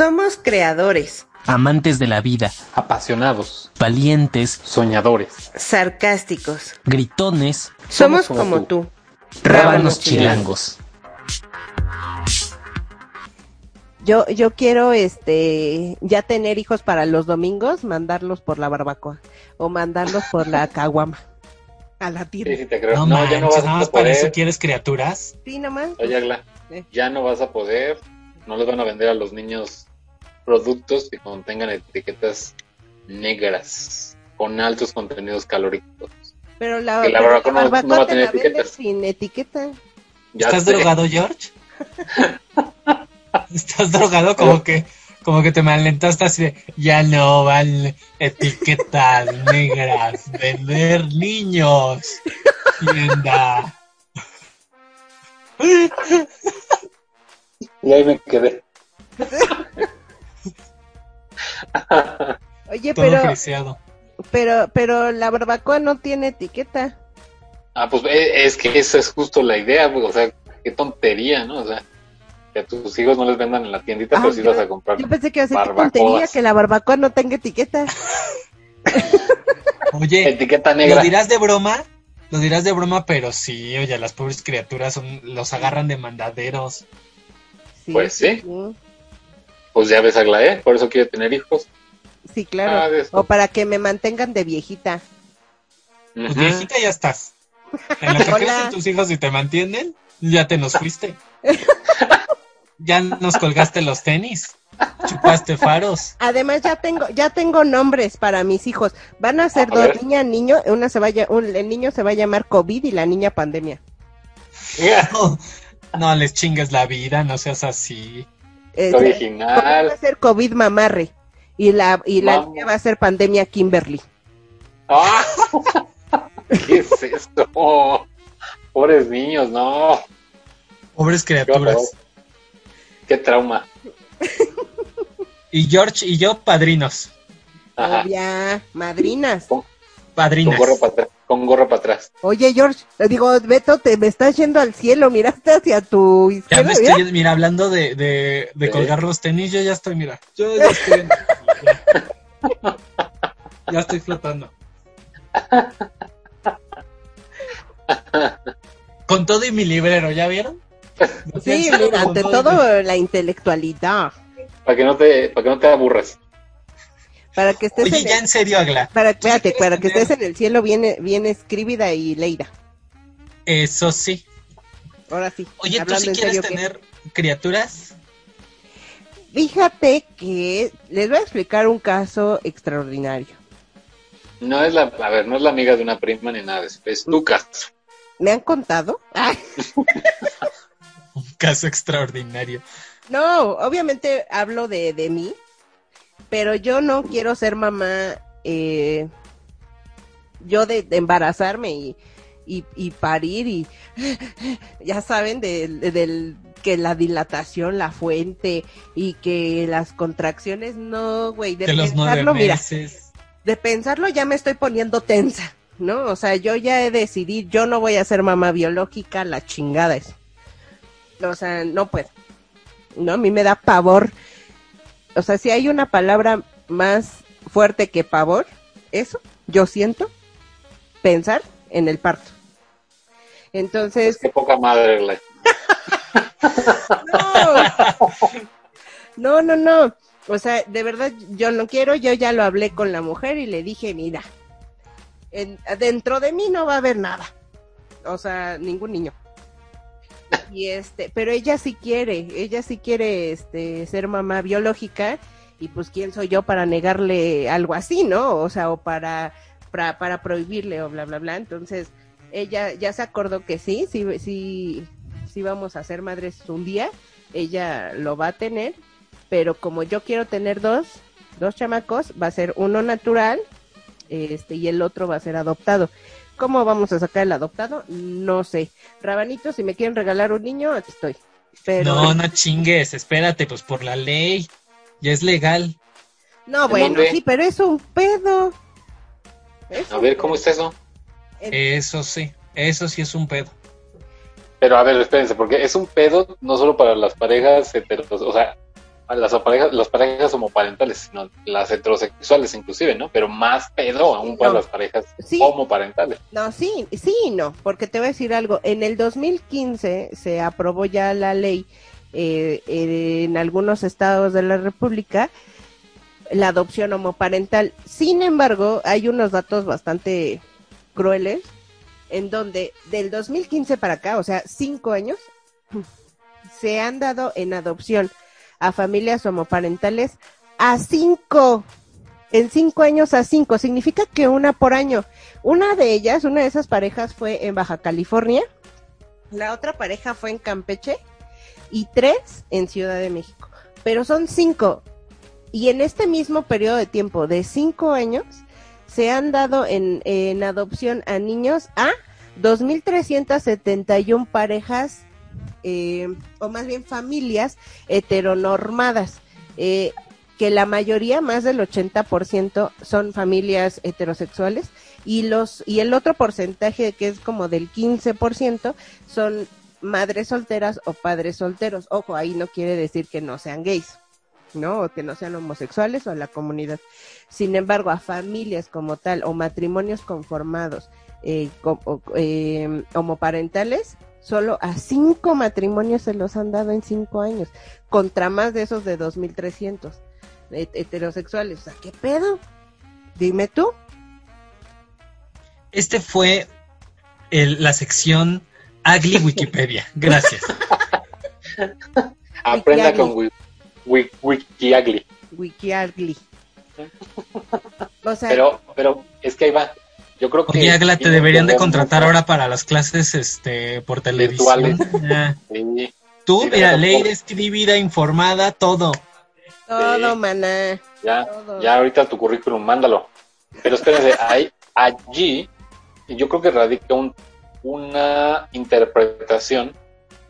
Somos creadores, amantes de la vida, apasionados, valientes, soñadores, sarcásticos. gritones, Somos como tú. rábanos chilangos. Yo, yo quiero este ya tener hijos para los domingos, mandarlos por la barbacoa o mandarlos por la caguama a la Sí, tienda. sí te creo. No, No, manches, ya no vas nada a más para eso poder. quieres criaturas. Sí, nomás. Oye, Agla, Eh. ya no vas a poder. No les van a vender a los niños productos que contengan etiquetas negras con altos contenidos calóricos. Pero la, Que la barbacoa no- va a te tener etiquetas. sin etiqueta. Ya ¿Estás sé. drogado, George? ¿Estás drogado? Como que, como que te malentaste así de, ya no van etiquetas negras, vender niños, tienda. Y ahí me quedé. Oye, Todo pero, friseado. pero, pero la barbacoa no tiene etiqueta. Ah, pues eh, es que esa es justo la idea, pues, o sea, qué tontería, ¿no? O sea, que a tus hijos no les vendan en la tiendita, Ah, pero sí yo- vas a comprar. Yo pensé que iba a tontería que la barbacoa no tenga etiqueta. Oye, Etiqueta ¿lo negra. dirás de broma? Lo dirás de broma, pero sí, oye, las pobres criaturas son, los agarran de mandaderos. Pues sí. Sí, Pues ya ves a Aglaé, por eso quiere tener hijos. sí, claro. Ah, o para que me mantengan de viejita. Pues viejita ya estás. En lo que tus hijos y te mantienen, ya te nos fuiste. Ya nos colgaste los tenis. Chupaste faros. Además ya tengo, ya tengo nombres para mis hijos. Van a ser A dos ver. niña niño, una se vaya, un, el niño se va a llamar COVID y la niña pandemia. No, les chingues la vida, no seas así. Qué COVID va original. a ser COVID mamarre y la y la va a ser pandemia Kimberly. ¡Ah! ¿Qué es esto? Pobres niños, no. Pobres criaturas. Qué trauma. Y George y yo, padrinos. Ajá. Obvia, madrinas. Con Padrinas. gorro para atrás. Con gorro para atrás. Oye, George, le digo, Beto, te me estás yendo al cielo, miraste hacia tu Ya izquierda, me mira. estoy, mira, hablando de, de, de colgar los tenis, yo ya estoy, mira. Yo ya estoy. ya. Ya estoy flotando. Con todo y mi librero, ¿ya vieron? Me Sí, mira, con ante todo la intelectualidad. Para que no te, para que no te aburras. Para que estés Oye, en ya el, en serio, Agla. para, ¿tú sí espérate, para que estés en el cielo viene, viene escríbida y leída. Eso sí. Ahora sí. Oye, ¿tú hablando sí quieres serio, ¿qué? tener criaturas? Fíjate que les voy a explicar un caso extraordinario. No es la, a ver, no es la amiga de una prima ni nada. Es, es tu caso. ¿Me han contado? Ay, Un caso extraordinario. no, obviamente hablo de, de mí, pero yo no quiero ser mamá, eh, yo de, de embarazarme y, y, y parir y ya saben del, del que la dilatación, la fuente y que las contracciones, no, güey, de, De los nueve pensarlo, mira, de pensarlo ya me estoy poniendo tensa, ¿no? O sea, yo ya he decidido, yo no voy a ser mamá biológica, la chingada es. O sea, no puedo. No, a mí me da pavor. O sea, si hay una palabra más fuerte que pavor, eso, yo siento, pensar en el parto. Entonces, Qué poca madre, Aglaé. no, no, no. O sea, de verdad, yo no quiero, yo ya lo hablé con la mujer y le dije, mira, en- dentro de mí no va a haber nada. O sea, ningún niño. Y este, pero ella sí quiere, ella sí quiere este ser mamá biológica y pues quién soy yo para negarle algo así, ¿no? O sea, o para para, para prohibirle o bla bla bla. Entonces, ella ya se acordó que sí, sí sí sí vamos a ser madres un día, ella lo va a tener, pero como yo quiero tener dos dos chamacos, va a ser uno natural este y el otro va a ser adoptado. ¿Cómo vamos a sacar el adoptado? No sé. Rabanito, si me quieren regalar un niño, aquí estoy. Pero No, no chingues, espérate, pues por la ley. Ya es legal. No, ¿En bueno, sí, pero es un pedo. Es A un ver, ¿cómo pedo. está eso? Eso sí, eso sí es un pedo. Pero a ver, espérense, porque es un pedo no solo para las parejas heteros, o sea, las parejas, las parejas homoparentales, sino las heterosexuales inclusive, ¿no? Pero más pedo aún para No. las parejas Sí. homoparentales. No, sí, sí y no, porque te voy a decir algo. En el 2015 se aprobó ya la ley eh, en algunos estados de la República la adopción homoparental. Sin embargo, hay unos datos bastante crueles en donde del 2015 para acá, o sea, cinco años, se han dado en adopción a familias homoparentales a cinco. En cinco años a cinco. Significa que una por año. Una de ellas, una de esas parejas fue en Baja California. La otra pareja fue en Campeche. Y tres en Ciudad de México. Pero son cinco. Y en este mismo periodo de tiempo de cinco años, se han dado en, en adopción a niños a 2.371 parejas, eh, o más bien familias heteronormadas, eh, que la mayoría, más del 80%, son familias heterosexuales y los y el otro porcentaje que es como del 15% son madres solteras o padres solteros. Ojo, ahí no quiere decir que no sean gays. ¿no? O que no sean homosexuales o la comunidad. Sin embargo, a familias como tal o matrimonios conformados eh, o- eh, homoparentales, solo a cinco matrimonios se los han dado en cinco años, contra más de esos de 2.300 het- heterosexuales. O sea, ¿qué pedo? Dime tú. Este fue el- la sección Ugly Wikipedia. Gracias. Aprenda con Wi- Wi- Wikiagli. Wikiagli. O sea, Pero, pero es que ahí va. Yo creo que. Oye, Agla, te deberían que de contratar ahora para las clases este por televisión. Sí, Tú, Sí, mira, ley escribida, informada, todo. todo, sí. maná. ya, Todo. ya ahorita tu currículum, mándalo. Pero espérense, hay, allí yo creo que radica un, una interpretación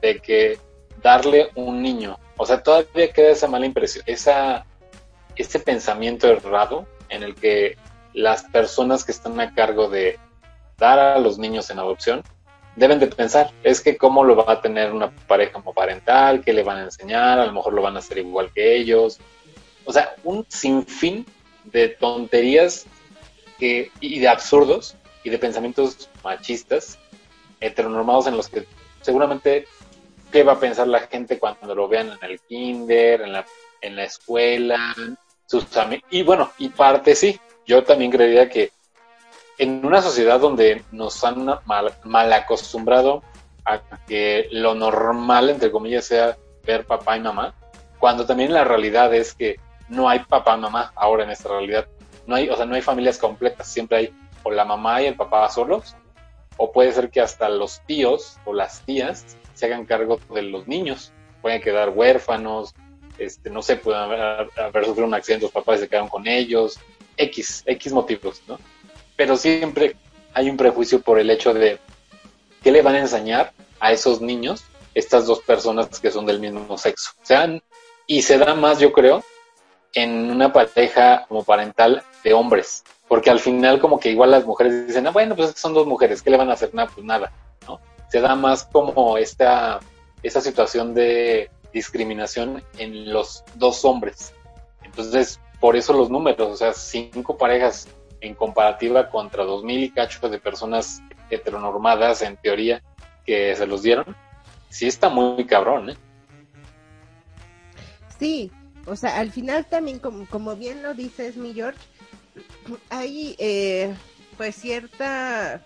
de que darle un niño, o sea, todavía queda esa mala impresión, esa, ese pensamiento errado en el que las personas que están a cargo de dar a los niños en adopción deben de pensar, es que cómo lo va a tener una pareja parental, qué le van a enseñar, a lo mejor lo van a hacer igual que ellos, o sea, un sinfín de tonterías que, y de absurdos y de pensamientos machistas, heteronormados en los que seguramente qué va a pensar la gente cuando lo vean en el kinder, en la, en la escuela, sus y bueno, y parte sí, yo también creería que en una sociedad donde nos han mal, acostumbrado a que lo normal, entre comillas, sea ver papá y mamá, cuando también la realidad es que no hay papá y mamá ahora en esta realidad. No hay, o sea, no hay familias completas, siempre hay o la mamá y el papá solos, o puede ser que hasta los tíos o las tías se hagan cargo de los niños, pueden quedar huérfanos, este, no sé, pueden haber, haber sufrido un accidente, los papás se quedaron con ellos, X, X motivos, ¿no? Pero siempre hay un prejuicio por el hecho de qué le van a enseñar a esos niños estas dos personas que son del mismo sexo. O sea, y se da más, yo creo, en una pareja como parental de hombres, porque al final como que igual las mujeres dicen, ah, bueno, pues es que son dos mujeres, ¿qué le van a hacer? Nada, pues nada, ¿no? Se da más como esta, esta situación de discriminación en los dos hombres. Entonces, por eso los números, o sea, cinco parejas en comparativa contra dos mil y cacho de personas heteronormadas, en teoría, que se los dieron, sí está muy cabrón, ¿eh? Sí, o sea, al final también, como, como bien lo dices, mi George, hay eh, pues cierta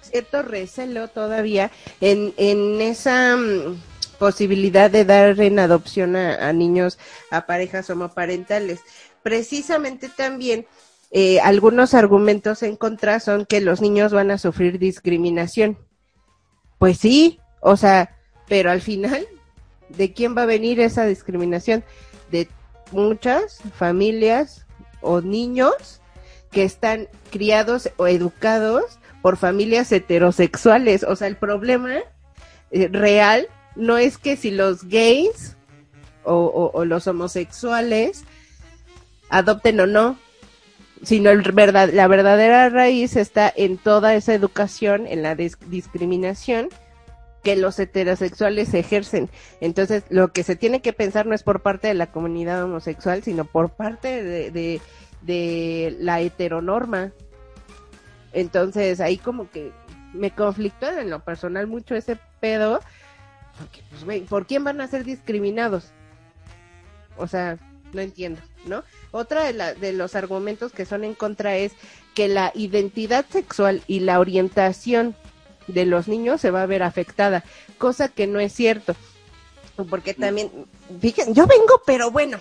cierto recelo todavía en, en esa mm, posibilidad de dar en adopción a, a niños a parejas homoparentales. Precisamente también eh, algunos argumentos en contra son que los niños van a sufrir discriminación. Pues sí, o sea, pero al final, ¿de quién va a venir esa discriminación? De muchas familias o niños que están criados o educados por familias heterosexuales. O sea, el problema eh, real no es que si los gays o, los homosexuales adopten o no, sino el verdad, la verdadera raíz está en toda esa educación, en la dis- discriminación que los heterosexuales ejercen. Entonces, lo que se tiene que pensar no es por parte de la comunidad homosexual, sino por parte de, de, de la heteronorma. Entonces, ahí como que me conflictó en lo personal mucho ese pedo, porque, pues, güey, ¿por quién van a ser discriminados? O sea, no entiendo, ¿no? Otra de, la, de los argumentos que son en contra es que la identidad sexual y la orientación de los niños se va a ver afectada, cosa que no es cierto. Porque también, fíjense, yo vengo, pero bueno,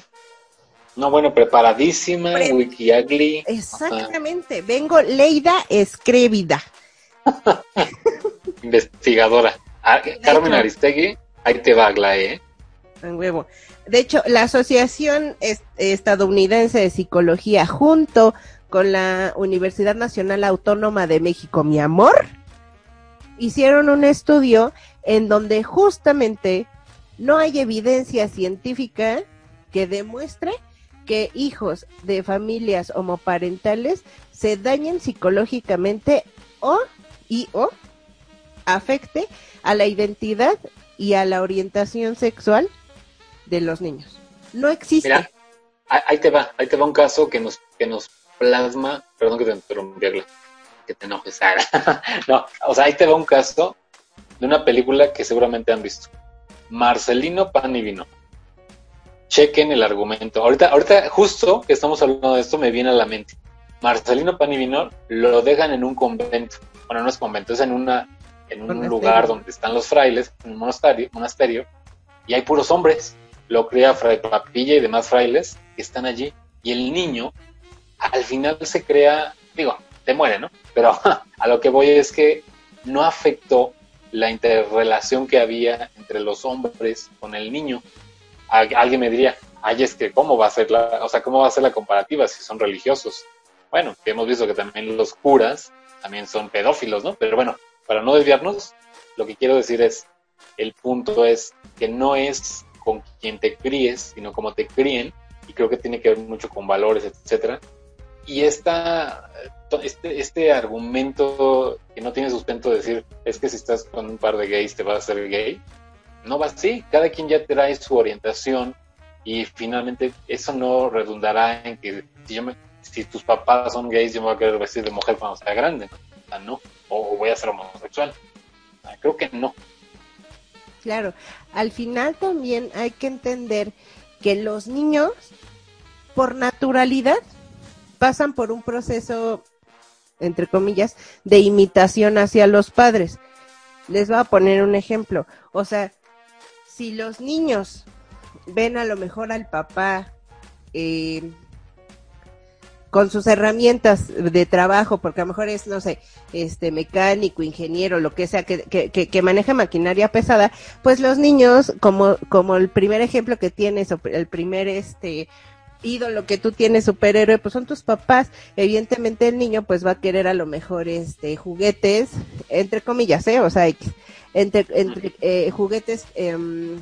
No, bueno, preparadísima, Pre- Wikiagli. exactamente, vengo Leida Escrévida. investigadora. Ah, Carmen Aristegui, ahí te va, Aglae, ¿eh? En huevo. De hecho, la Asociación Es- Estadounidense de Psicología, junto con la Universidad Nacional Autónoma de México, mi amor, hicieron un estudio en donde justamente no hay evidencia científica que demuestre que hijos de familias homoparentales se dañen psicológicamente o y o afecte a la identidad y a la orientación sexual de los niños. No existe. Mira, ahí te va, ahí te va un caso que nos, que nos plasma, perdón que te interrumpí, que te enojes, Sara. no, o sea, ahí te va un caso de una película que seguramente han visto. Marcelino Pan y Vino. Chequen el argumento. Ahorita, ahorita, justo que estamos hablando de esto, me viene a la mente. Marcelino Pan y Vino lo dejan en un convento. Bueno, no es convento, es en una, en un Monasterio. lugar donde están los frailes, en un monasterio, monasterio, y hay puros hombres. Lo cría Fray Papilla y demás frailes que están allí. Y el niño, al final se crea, digo, te muere, ¿no? Pero a lo que voy es que no afectó la interrelación que había entre los hombres con el niño. Alguien me diría, ay, es que cómo va a ser la, o sea, cómo va a ser la comparativa si son religiosos. Bueno, hemos visto que también los curas también son pedófilos, ¿no? Pero bueno, para no desviarnos, lo que quiero decir es, el punto es que no es con quien te críes, sino como te críen, y creo que tiene que ver mucho con valores, etcétera. Y esta, este, este argumento que no tiene sustento de decir, es que si estás con un par de gays te vas a ser gay, no va así, cada quien ya trae su orientación y finalmente eso no redundará en que si, yo me- si tus papás son gays yo me voy a querer vestir de mujer cuando sea grande. O no, o voy a ser homosexual. Ah, Creo que no. Claro, al final también hay que entender que los niños, por naturalidad, pasan por un proceso, entre comillas, de imitación hacia los padres. Les voy a poner un ejemplo. O sea, si los niños ven a lo mejor al papá eh, con sus herramientas de trabajo, porque a lo mejor es, no sé, este mecánico, ingeniero, lo que sea, que, que, que, maneja maquinaria pesada, pues los niños, como, como el primer ejemplo que tienes, o el primer este ídolo que tú tienes, superhéroe, pues son tus papás. Evidentemente el niño pues va a querer a lo mejor este juguetes, entre comillas, ¿eh? O sea, entre, entre eh, juguetes em,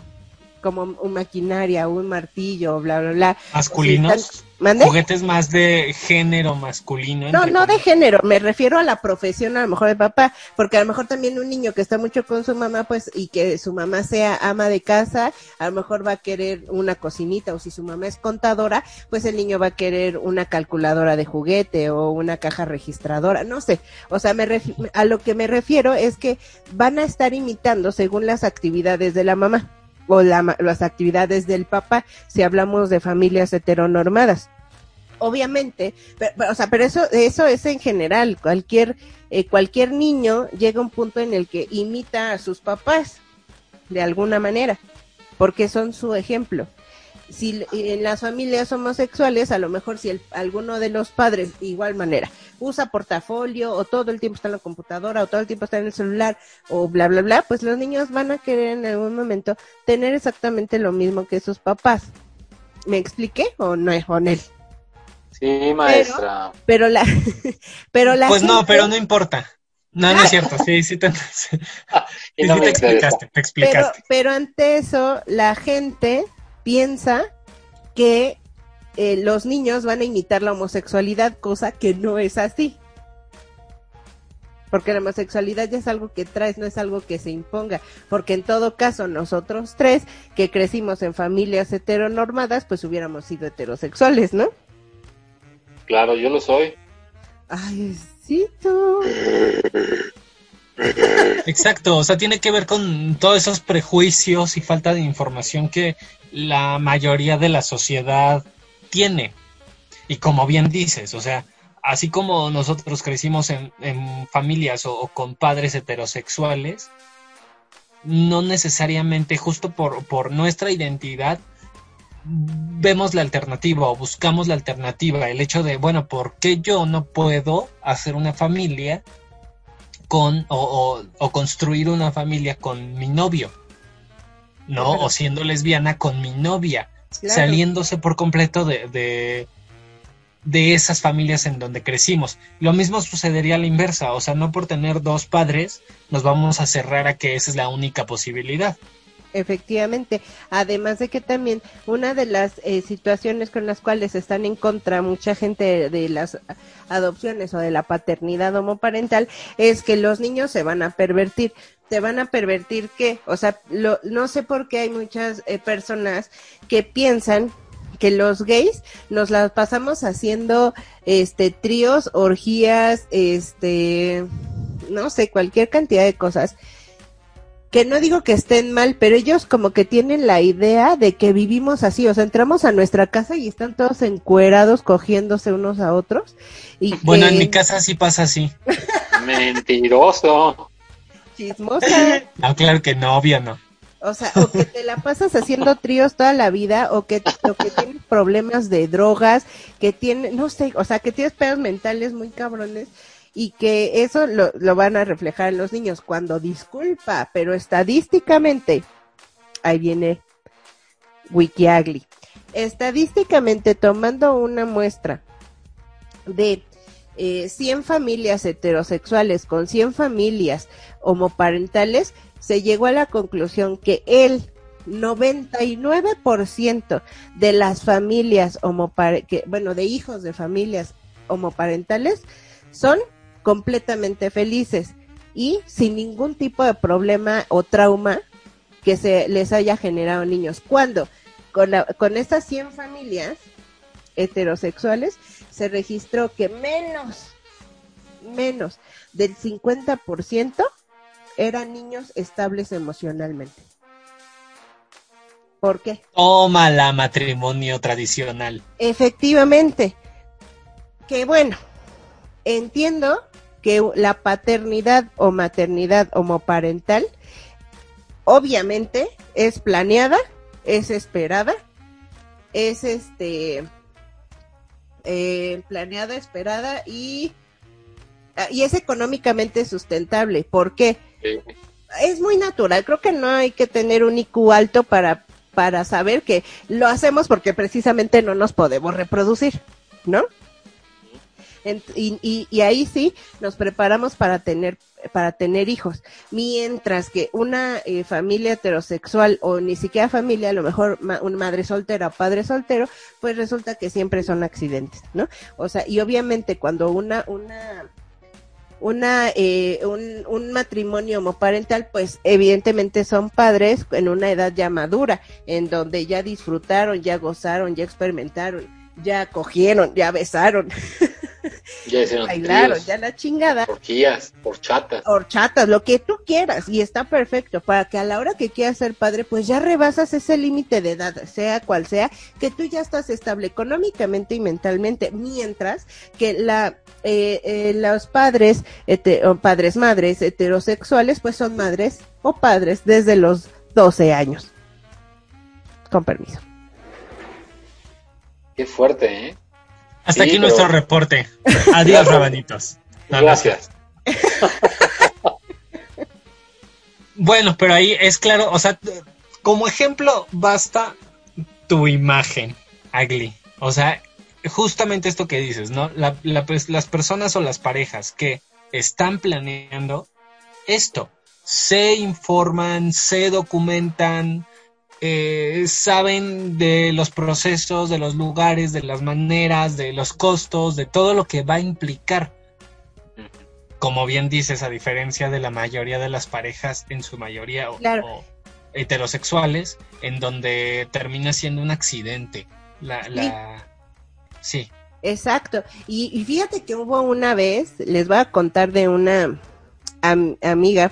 como un maquinaria, un martillo, bla, bla, bla. Masculinos. ¿Mande? Juguetes más de género masculino. No, no de género, me refiero a la profesión a lo mejor de papá, porque a lo mejor también un niño que está mucho con su mamá, pues, y que su mamá sea ama de casa, a lo mejor va a querer una cocinita, o si su mamá es contadora, pues el niño va a querer una calculadora de juguete o una caja registradora, no sé. O sea, me a lo que me refiero es que van a estar imitando según las actividades de la mamá o la las actividades del papá, si hablamos de familias heteronormadas obviamente, pero, pero, o sea, pero eso, eso es en general, cualquier, eh, cualquier niño llega a un punto en el que imita a sus papás, de alguna manera, porque son su ejemplo. Si en las familias homosexuales, a lo mejor si el, alguno de los padres, de igual manera, usa portafolio o todo el tiempo está en la computadora o todo el tiempo está en el celular o bla, bla, bla, pues los niños van a querer en algún momento tener exactamente lo mismo que sus papás. ¿Me expliqué o no es con él? Sí, maestra. pero la pero la Pues no, pero no importa. No, no es cierto. Sí, sí te, sí, Y no sí me te interesa. explicaste, te pero explicaste. pero ante eso la gente piensa que eh, los niños van a imitar la homosexualidad cosa que no es así Porque la homosexualidad ya es algo que traes, no es algo que se imponga. Porque en todo caso, nosotros tres, que crecimos en familias heteronormadas, pues hubiéramos sido heterosexuales, ¿no? Claro, yo lo soy. Ay, sí, tú. Exacto, o sea, tiene que ver con todos esos prejuicios y falta de información que la mayoría de la sociedad tiene. Y como bien dices, o sea, así como nosotros crecimos en, familias o, o con padres heterosexuales, no necesariamente justo por, por nuestra identidad vemos la alternativa o buscamos la alternativa, el hecho de, bueno, ¿por qué yo no puedo hacer una familia con o, o- o construir una familia con mi novio? ¿No? O siendo lesbiana con mi novia, Claro. saliéndose por completo de, de, de esas familias en donde crecimos. Lo mismo sucedería a la inversa, o sea, no por tener dos padres nos vamos a cerrar a que esa es la única posibilidad. Efectivamente, además de que también una de las eh, situaciones con las cuales están en contra mucha gente de las adopciones o de la paternidad homoparental es que los niños se van a pervertir. ¿Te van a pervertir qué? O sea, lo- no sé por qué hay muchas eh, personas que piensan que los gays nos las pasamos haciendo este tríos, orgías, este no sé, cualquier cantidad de cosas que no digo que estén mal, pero ellos como que tienen la idea de que vivimos así, o sea, entramos a nuestra casa y están todos encuerados cogiéndose unos a otros. Y Bueno, que- en mi casa sí pasa así. Mentiroso. Chismosa. No, claro que no, obvio no. O sea, o que te la pasas haciendo tríos toda la vida, o que, o que tienes problemas de drogas, que tiene, no sé, o sea, que tienes pedos mentales muy cabrones, y que eso lo, lo van a reflejar en los niños. Cuando disculpa, pero estadísticamente, ahí viene Wikiagli. Estadísticamente, tomando una muestra de eh, 100 familias heterosexuales con 100 familias homoparentales, se llegó a la conclusión que el 99% de las familias homopare que bueno, de hijos de familias homoparentales son completamente felices y sin ningún tipo de problema o trauma que se les haya generado niños. Cuando con, la- con estas 100 familias heterosexuales se registró que menos, menos del 50% eran niños estables emocionalmente. ¿Por qué? Toma la matrimonio tradicional. Efectivamente. Que bueno, entiendo que la paternidad o maternidad homoparental obviamente es planeada, es esperada, es este eh, planeada, esperada y ah, y es económicamente sustentable. ¿Por qué? Sí. es muy natural. Creo que no hay que tener un IQ alto para, para saber que lo hacemos porque precisamente no nos podemos reproducir, ¿no? Y- y ahí sí nos preparamos para tener para tener hijos. Mientras que una eh, familia heterosexual o ni siquiera familia a lo mejor ma- una madre soltera o padre soltero pues resulta que siempre son accidentes no o sea y obviamente cuando una una una eh, un, un matrimonio homoparental, pues evidentemente son padres en una edad ya madura, en donde ya disfrutaron, ya gozaron, ya experimentaron, ya cogieron, ya besaron, Ya hicieron bailaron, tríos, ya la chingada, orgías, horchatas. horchatas, lo que tú quieras, y está perfecto, para que a la hora que quieras ser padre, pues ya rebasas ese límite de edad, sea cual sea, que tú ya estás estable económicamente y mentalmente, mientras que la eh, eh, los padres, o padres madres heterosexuales, pues son madres o padres desde los 12 años. Con permiso. Qué fuerte, ¿eh? Hasta Sí, aquí pero- nuestro reporte. Adiós, rabanitos. No, no, Gracias. Bueno, pero ahí es claro, o sea, como ejemplo basta tu imagen, Agli. O sea, justamente esto que dices, ¿no? La- las personas o las parejas que están planeando esto, se informan, se documentan, eh, saben de los procesos, de los lugares, de las maneras, de los costos, de todo lo que va a implicar. como bien dices, a diferencia de la mayoría de las parejas, en su mayoría o, Claro. o heterosexuales, en donde termina siendo un accidente. La, la... Sí, Exacto. Y, y fíjate que hubo una vez, les voy a contar de una am- amiga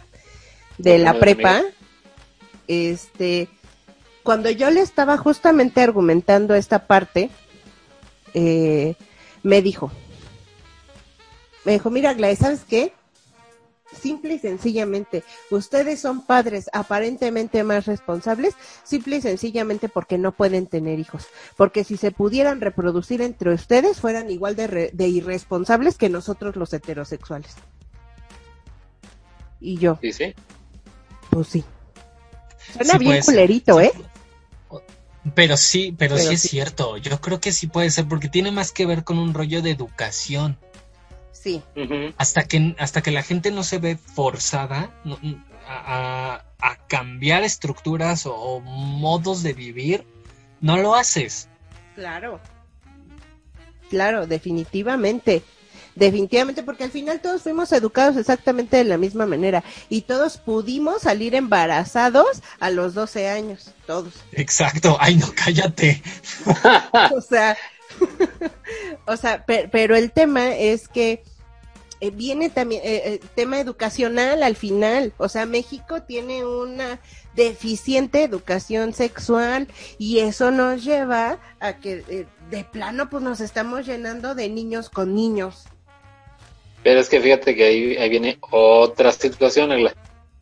de la prepa, amiga. este, cuando yo le estaba justamente argumentando esta parte, eh, me dijo, me dijo, mira, Gladys, ¿sabes qué? Simple y sencillamente, ustedes son padres aparentemente más responsables, simple y sencillamente porque no pueden tener hijos. Porque si se pudieran reproducir entre ustedes, fueran igual de, re- de irresponsables que nosotros los heterosexuales. Y yo, Sí, sí. pues sí. Suena Sí bien puede ser, culerito, sí. ¿eh? Pero sí, pero, Pero sí es cierto. Yo creo que sí puede ser porque tiene más que ver con un rollo de educación. Sí. Hasta que, hasta que la gente no se ve forzada a, a- a cambiar estructuras o, o modos de vivir, no lo haces. Claro. Claro, definitivamente. Definitivamente, porque al final todos fuimos educados exactamente de la misma manera y todos pudimos salir embarazados a los 12 años, todos. Exacto. Ay, no, cállate. o sea, o sea, pe- pero el tema es que eh, viene también eh, eh, tema educacional al final, o sea, México tiene una deficiente educación sexual y eso nos lleva a que eh, de plano pues nos estamos llenando de niños con niños. Pero es que fíjate que ahí, ahí viene otra situación.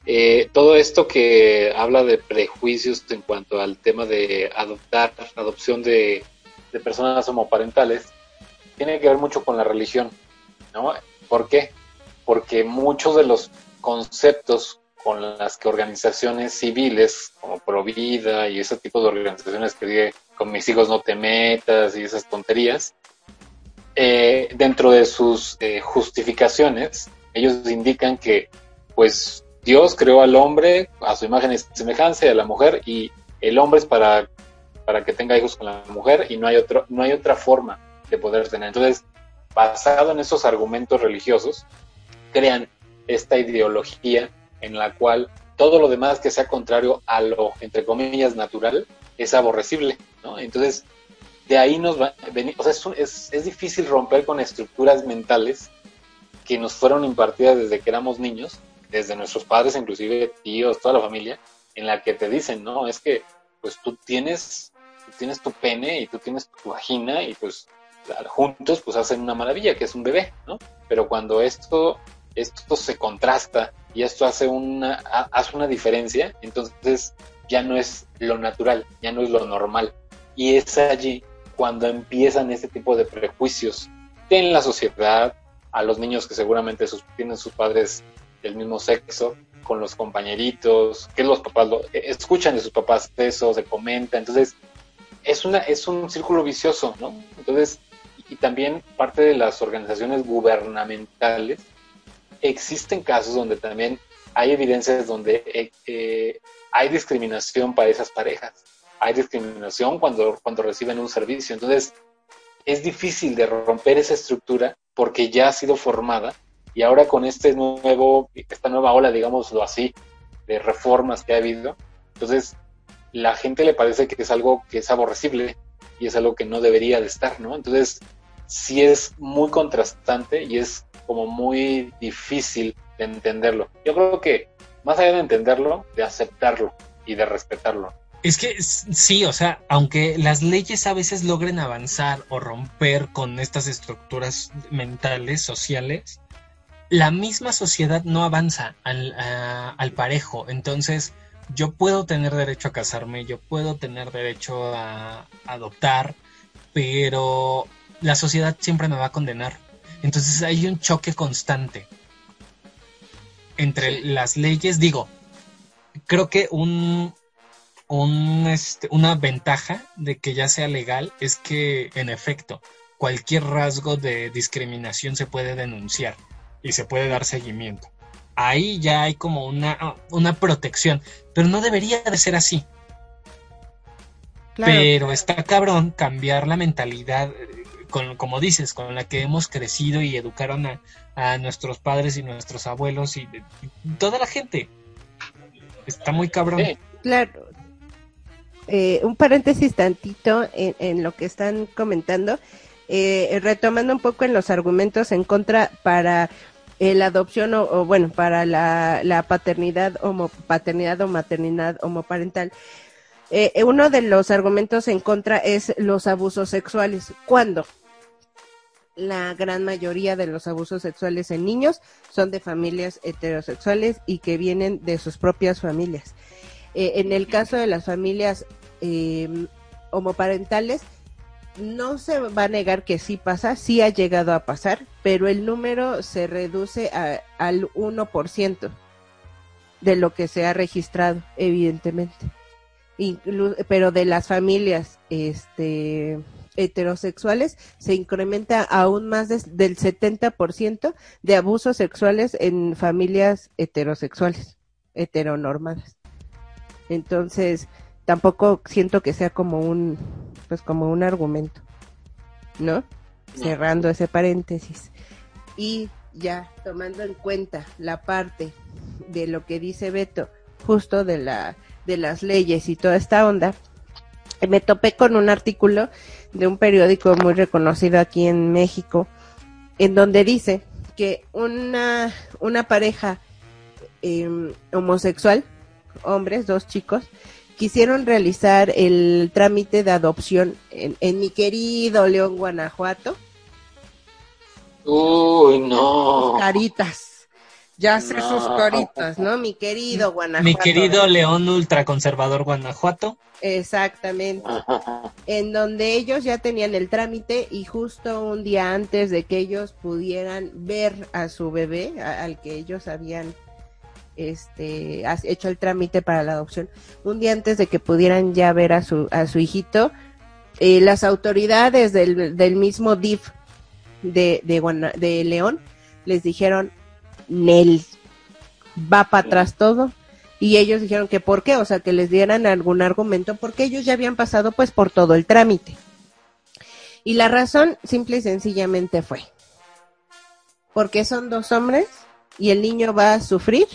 Eh, todo esto que habla de prejuicios en cuanto al tema de adoptar, adopción de, de personas homoparentales, tiene que ver mucho con la religión. ¿no? ¿Por qué? Porque muchos de los conceptos con las que organizaciones civiles como Provida y ese tipo de organizaciones que dice con mis hijos no te metas y esas tonterías, eh, dentro de sus eh, justificaciones, ellos indican que pues Dios creó al hombre a su imagen y semejanza y a la mujer y el hombre es para, para que tenga hijos con la mujer y no hay, otro, no hay otra forma de poder tener. Entonces, basado en esos argumentos religiosos, crean esta ideología en la cual todo lo demás que sea contrario a lo, entre comillas, natural, es aborrecible, ¿no? Entonces, de ahí nos va, o sea, es, es, es difícil romper con estructuras mentales que nos fueron impartidas desde que éramos niños, desde nuestros padres, inclusive tíos, toda la familia, en la que te dicen, no, es que pues tú tienes, tú tienes tu pene y tú tienes tu vagina y pues juntos pues hacen una maravilla que es un bebé, ¿no? Pero cuando esto, esto se contrasta y esto hace una, ha- hace una diferencia, entonces ya no es lo natural, ya no es lo normal. Y es allí cuando empiezan este tipo de prejuicios en la sociedad, a los niños que seguramente tienen sus padres del mismo sexo, con los compañeritos, que los papás eh, escuchan de sus papás eso, se comenta, entonces es una es un círculo vicioso, ¿no? Entonces y también parte de las organizaciones gubernamentales existen casos donde también hay evidencias donde eh, eh, hay discriminación para esas parejas, hay discriminación cuando cuando reciben un servicio, entonces es difícil de romper esa estructura porque ya ha sido formada y ahora con este nuevo, esta nueva ola, digámoslo así, de reformas que ha habido, entonces la gente le parece que es algo que es aborrecible y es algo que no debería de estar, ¿no? Entonces sí es muy contrastante y es como muy difícil de entenderlo. Yo creo que más allá de entenderlo, de aceptarlo y de respetarlo. Es que sí, o sea, aunque las leyes a veces logren avanzar o romper con estas estructuras mentales, sociales, la misma sociedad no avanza al, a- al parejo. Entonces, yo puedo tener derecho a casarme, yo puedo tener derecho a adoptar, pero la sociedad siempre me va a condenar. Entonces hay un choque constante entre Sí. las leyes. Digo, creo que un, un, este, una ventaja de que ya sea legal es que, en efecto, cualquier rasgo de discriminación se puede denunciar y se puede dar seguimiento. Ahí ya hay como una, una protección, pero no debería de ser así. Claro. Pero está cabrón cambiar la mentalidad eh, con, como dices, con la que hemos crecido y educaron a, a nuestros padres y nuestros abuelos y, y toda la gente. Está muy cabrón. Sí. Claro. Eh, un paréntesis tantito en, lo que están comentando, eh, retomando un poco en los argumentos en contra para eh, la adopción o, bueno, para la, paternidad, homo, paternidad o maternidad homoparental. Eh, uno de los argumentos en contra es los abusos sexuales. ¿Cuándo? La gran mayoría de los abusos sexuales en niños son de familias heterosexuales y que vienen de sus propias familias. Eh, en el caso de las familias eh, homoparentales, no se va a negar que sí pasa, sí ha llegado a pasar, pero el número se reduce a, al 1% de lo que se ha registrado, evidentemente. Inclu pero de las familias este, heterosexuales se incrementa aún más de, del 70% de abusos sexuales en familias heterosexuales, heteronormadas. Entonces, tampoco siento que sea como un, pues como un argumento, ¿no? Cerrando ese paréntesis. Y ya tomando en cuenta la parte de lo que dice Beto, justo de la, de las leyes y toda esta onda, me topé con un artículo de un periódico muy reconocido aquí en México, en donde dice que una, una pareja eh, homosexual, hombres, dos chicos, quisieron realizar el trámite de adopción en, en mi querido León, Guanajuato. Uy, no. Caritas. Ya sé No. sus caritas, ¿no? Mi querido Guanajuato. Mi querido León ultraconservador Guanajuato. Exactamente. en donde ellos ya tenían el trámite y justo un día antes de que ellos pudieran ver a su bebé, a- al que ellos habían este hecho el trámite para la adopción, un día antes de que pudieran ya ver a su a su hijito, eh, las autoridades del, del mismo DIF de de León les dijeron Nel va para atrás todo y ellos dijeron que por qué, o sea, que les dieran algún argumento porque ellos ya habían pasado pues por todo el trámite. Y la razón simple y sencillamente fue porque son dos hombres y el niño va a sufrir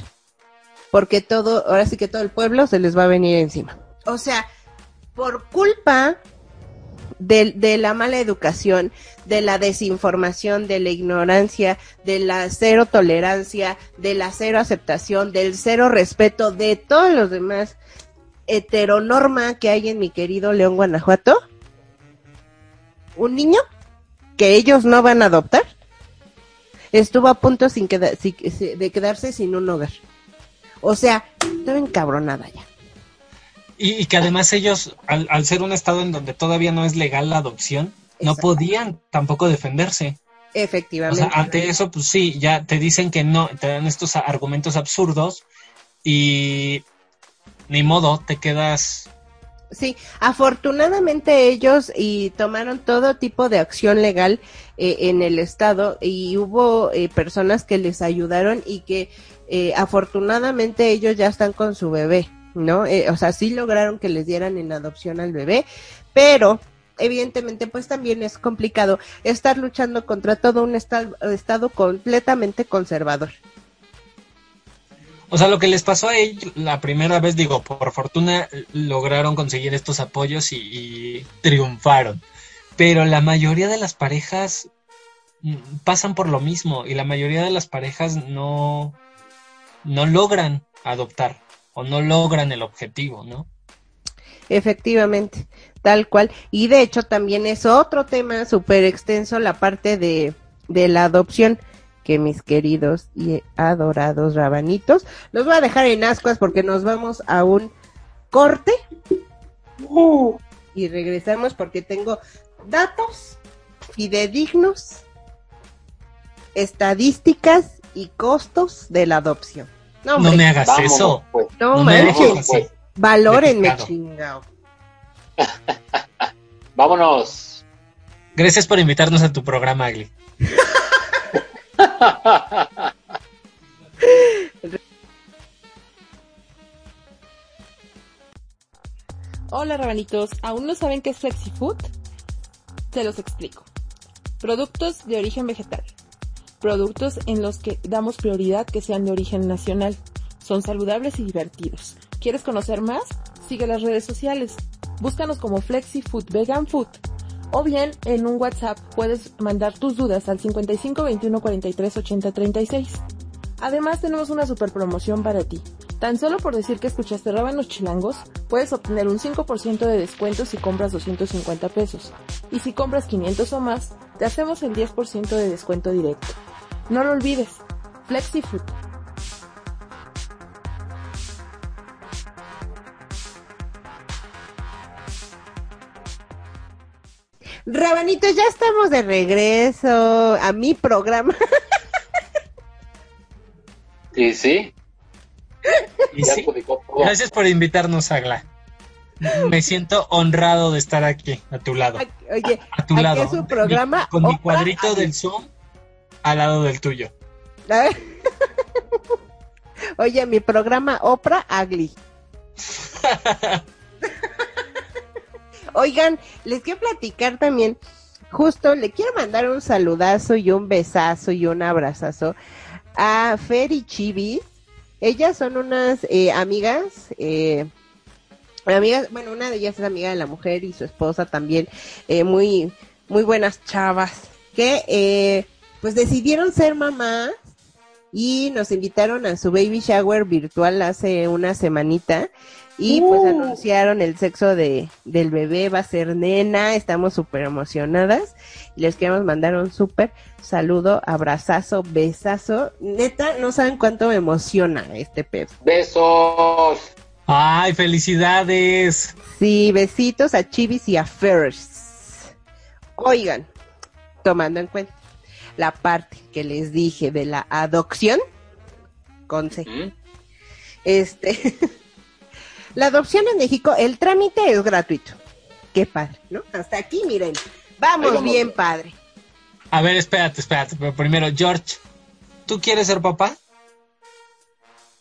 porque todo, ahora sí que todo el pueblo se les va a venir encima. O sea, por culpa de, la mala educación, de la desinformación, de la ignorancia, de la cero tolerancia, de la cero aceptación, del cero respeto, de todos los demás heteronorma que hay en mi querido León, Guanajuato, un niño que ellos no van a adoptar estuvo a punto sin de quedarse sin un hogar. O sea, estaba encabronada ya. Y, y que además ellos, al, al ser un estado en donde todavía no es legal la adopción, no podían tampoco defenderse. O Efectivamente. sea, ante eso, pues sí, ya te dicen que no, te dan estos argumentos absurdos y ni modo, te quedas Sí, afortunadamente ellos y tomaron todo tipo de acción legal eh, en el estado y hubo eh, personas que les ayudaron y que eh, afortunadamente ellos ya están con su bebé, ¿no? Eh, o sea, sí lograron que les dieran en adopción al bebé, pero evidentemente pues también es complicado estar luchando contra todo un esta- estado completamente conservador. O sea, lo que les pasó a ellos la primera vez, digo, por fortuna lograron conseguir estos apoyos y, y triunfaron. Pero la mayoría de las parejas mm, pasan por lo mismo y la mayoría de las parejas no, no logran adoptar o no logran el objetivo, ¿no? Efectivamente, tal cual. Y de hecho también es otro tema súper extenso la parte de, de la adopción que mis queridos y adorados rabanitos los voy a dejar en ascuas porque nos vamos a un corte y regresamos porque tengo datos fidedignos, estadísticas y costos de la adopción. No, me hagas Vámonos, eso. pues. no no me dejes así. valórenme chingao. Vámonos. Gracias por invitarnos a tu programa, Agli. Hola rabanitos, ¿aún no saben qué es Sexy Food? Se los explico. Productos de origen vegetal. Productos en los que damos prioridad que sean de origen nacional. Son saludables y divertidos. ¿Quieres conocer más? Sigue las redes sociales. Búscanos como Flexi Food Vegan Food. O bien en un WhatsApp puedes mandar tus dudas al 55 21 43 80 36. Además tenemos una super promoción para ti. Tan solo por decir que escuchaste Rábanos Chilangos, puedes obtener un 5% de descuento si compras 250 pesos. Y si compras 500 o más, te hacemos el 10% de descuento directo. No lo olvides. FlexiFood. Rabanitos, ya estamos de regreso a mi programa. Y sí, Y sí, gracias por invitarnos, Agla. Me siento honrado de estar aquí, a tu lado. Oye, A tu aquí lado. es un programa Con mi cuadrito del Zoom al lado del tuyo. Oye, mi programa Oprah Agli. Oigan, les quiero platicar también, justo le quiero mandar un saludazo y un besazo y un abrazazo a Fer y Chibi. Ellas son unas eh, amigas, eh, amigas, bueno, una de ellas es amiga de la mujer y su esposa también, eh, muy, muy buenas chavas, que eh, pues decidieron ser mamás y nos invitaron a su baby shower virtual hace una semanita y pues anunciaron el sexo de, del bebé, va a ser nena, estamos súper emocionadas y les queremos mandar un súper saludo, abrazazo, besazo, neta, no saben cuánto me emociona este pedo. Besos. ¡Ay, felicidades! Sí, besitos a Chivis y a First. Oigan, tomando en cuenta la parte que les dije de la adopción, con C. ¿Mm? Este, la adopción en México, el trámite es gratuito. Qué padre, ¿no? Hasta aquí, miren. Vamos, bien, padre. A ver, espérate, espérate. Pero primero, George, ¿tú quieres ser papá?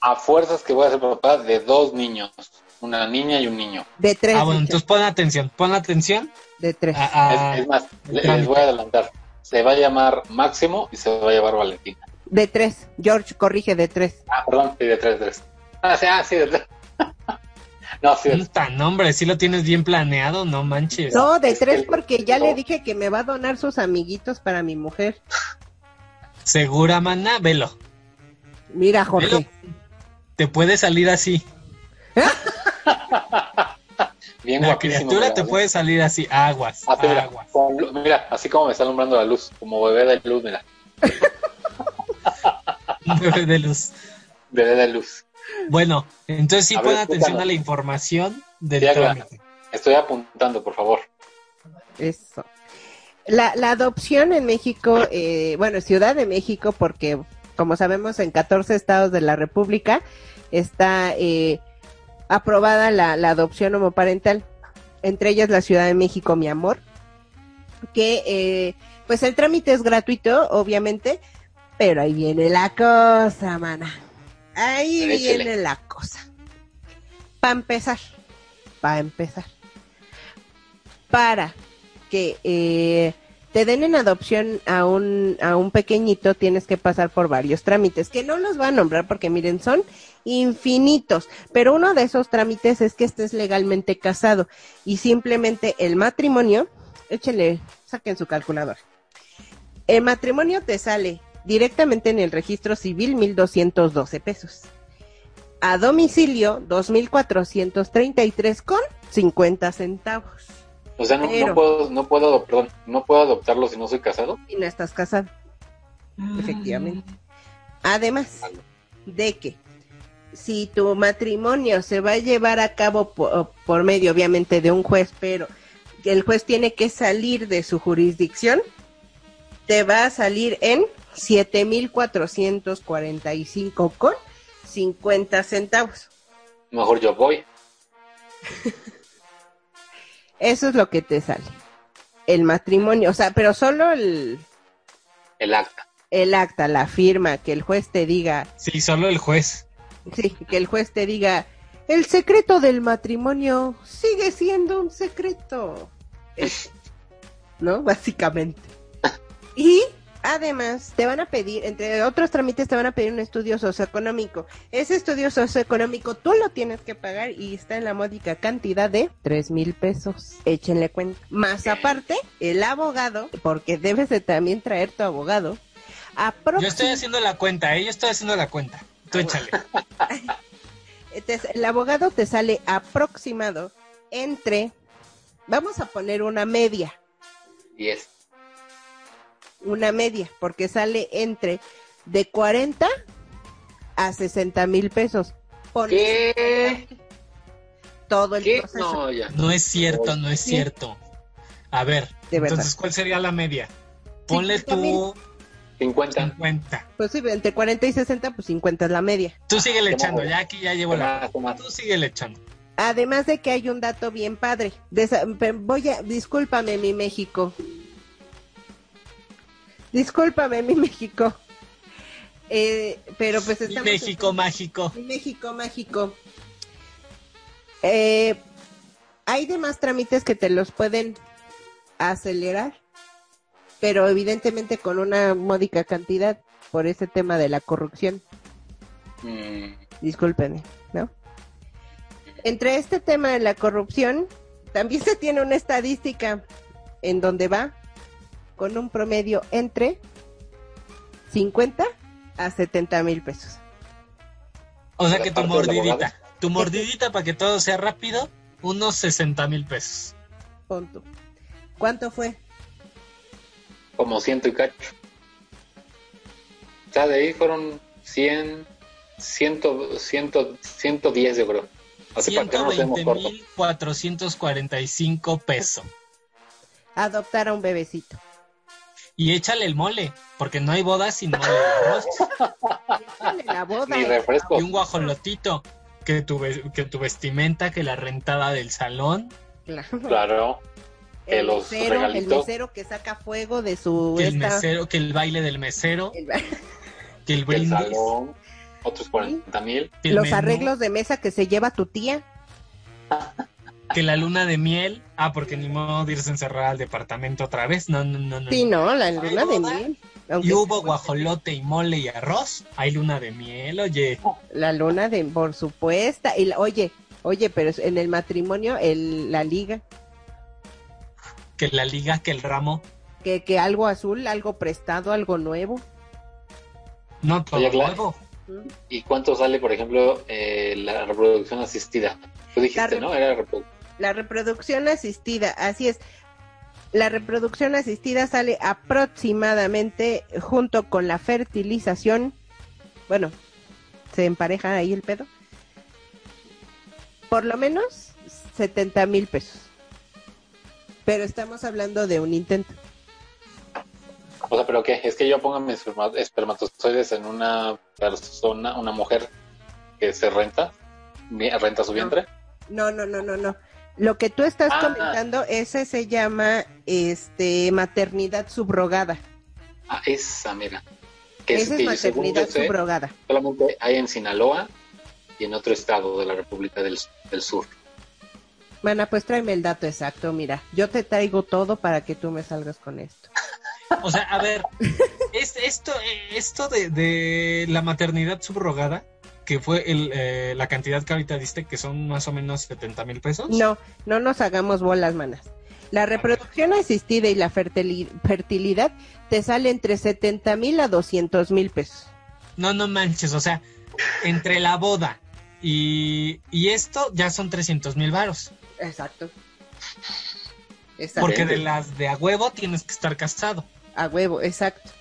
A fuerzas que voy a ser papá de dos niños, una niña y un niño. De tres. Ah, bueno, entonces pon atención, pon atención. de tres. a- a- es, es más, les voy a adelantar. Se va a llamar Máximo y se va a llevar Valentina. De tres. George, corrige, de tres. Ah, perdón, sí, de tres, de tres. Ah, sí, ah, sí, de tres. no, sí, de tres. Puta, no, hombre, si lo tienes bien planeado, no manches. No, de es tres que- porque ya le dije que me va a donar sus amiguitos para mi mujer. Segura, mana, velo. Mira, Jorge. Velo. Te puede salir así. Bien La guapísimo. criatura ¿verdad? te puede salir así, aguas, Así, mira, aguas. con mira, así como me está alumbrando la luz, como bebé de luz, mira. Bebé de luz. Bebé de luz. Bueno, entonces sí A pon ver, atención a la información del Sí, trámite. Estoy apuntando, por favor. Eso. La, la adopción en México, eh, bueno, Ciudad de México, porque como sabemos en 14 estados de la República está eh, aprobada la, la adopción homoparental, entre ellas la Ciudad de México, mi amor, que eh, pues el trámite es gratuito, obviamente, pero ahí viene la cosa, mana. Ahí viene la cosa. Para empezar, para empezar, para que eh, te den en adopción a un, a un pequeñito, tienes que pasar por varios trámites, que no los voy a nombrar porque miren, son infinitos, pero uno de esos trámites es que estés legalmente casado y simplemente el matrimonio, échele, saquen su calculador. El matrimonio te sale directamente en el registro civil 1212 pesos. A domicilio 2433 con 50 centavos. O sea, no, no puedo, no puedo, adop- perdón, no puedo adoptarlo si no soy casado. Y no estás casado. Efectivamente. Además de que si tu matrimonio se va a llevar a cabo por, por medio, obviamente, de un juez, pero el juez tiene que salir de su jurisdicción, te va a salir en 7,445 con 50 centavos. Mejor yo voy. Eso es lo que te sale. El matrimonio, o sea, pero solo el, El acta. el acta, la firma, que el juez te diga, Sí, solo el juez. Sí, que el juez te diga, el secreto del matrimonio sigue siendo un secreto. ¿No? Básicamente. Además, te van a pedir, entre otros trámites, te van a pedir un estudio socioeconómico. Ese estudio socioeconómico tú lo tienes que pagar y está en la módica cantidad de tres mil pesos. Échenle cuenta. Más aparte, el abogado, porque debes de también traer tu abogado. Yo estoy haciendo la cuenta, ¿eh? Yo estoy haciendo la cuenta. Tú échale. Entonces, el abogado te sale aproximado entre, vamos a poner una media. 10. Una media, porque sale entre de 40 a 60 mil pesos. Por ¿Qué? Todo el ¿Qué? proceso. No, ya. No es cierto, no es cierto. A ver, entonces, ¿cuál sería la media? Ponle 50,000. tú 50. 50. Pues sí, entre 40 y 60, pues 50 es la media. Tú sigue ¿Qué echando, ya aquí ya llevo la... Tú sigue echando. Además de que hay un dato bien padre. Desa- voy a, discúlpame, mi México. Discúlpame, mi México. Eh, pero pues Mi estamos. México mágico. Mi México mágico. Eh, hay demás trámites que te los pueden acelerar, pero evidentemente con una módica cantidad por ese tema de la corrupción. Mm, Discúlpenme, ¿no? Entre este tema de la corrupción, también se tiene una estadística en donde va con un promedio entre 50 a 70 mil pesos. O sea ¿La que tu mordidita, tu mordidita para que todo sea rápido, unos 60 mil pesos. Punto. ¿Cuánto fue? como ciento y cacho. O sea, de ahí fueron 100, 100, 100, 110 yo creo. Así para que no nos demos 120 corto. mil 445 pesos. Adoptar a un bebecito. Y échale el mole, porque no hay boda sin mole de la boda. Ni refresco. Y un guajolotito, que tu, que tu vestimenta, que la rentada del salón, Claro. Claro. que El los mesero, el mesero que saca fuego de su que el esta- mesero, que el baile del mesero, el- que el El brindis, salón. Otros 40 mil. el los menú, arreglos de mesa que se lleva tu tía. que la luna de miel. Ah, porque ni modo de irse a encerrar al departamento otra vez. No, no, no, no. Sí, no, la luna de miel. Y hubo guajolote y mole y arroz. Hay luna de miel, oye. La luna de, por supuesto. Y la- oye, oye, pero en el matrimonio, el, la liga, Que la liga, que el ramo. que, que algo azul, algo prestado, algo nuevo. No todo Oye, nuevo. ¿Y cuánto sale, por ejemplo, eh, la reproducción asistida? Tú dijiste, ¿no? Era reprodu- La reproducción asistida, así es. La reproducción asistida sale aproximadamente junto con la fertilización. Bueno, se empareja ahí el pedo. Por lo menos 70 mil pesos. Pero estamos hablando de un intento. O sea, ¿pero qué? Es que yo ponga mis esperma- espermatozoides en una persona, una mujer que se renta, renta su vientre. No, no, no, no, no. Lo que tú estás Ah. comentando, ese se llama este maternidad subrogada. Ah, esa, mira. Que Esa es que según yo maternidad sé, subrogada. solamente hay en Sinaloa y en otro estado de la República del, del Sur. Mana, pues tráeme el dato exacto, mira. Yo te traigo todo para que tú me salgas con esto. O sea, a ver, es, esto, esto de, de la maternidad subrogada, que fue el, eh, la cantidad que ahorita diste, que son más o menos 70 mil pesos. No, no nos hagamos bolas, manas. La reproducción asistida y la fertili- fertilidad te sale entre 70 mil a 200 mil pesos. No, no manches, o sea, entre la boda y, y esto ya son 300 mil varos. Exacto. Porque de las de a huevo tienes que estar casado. A huevo, exacto.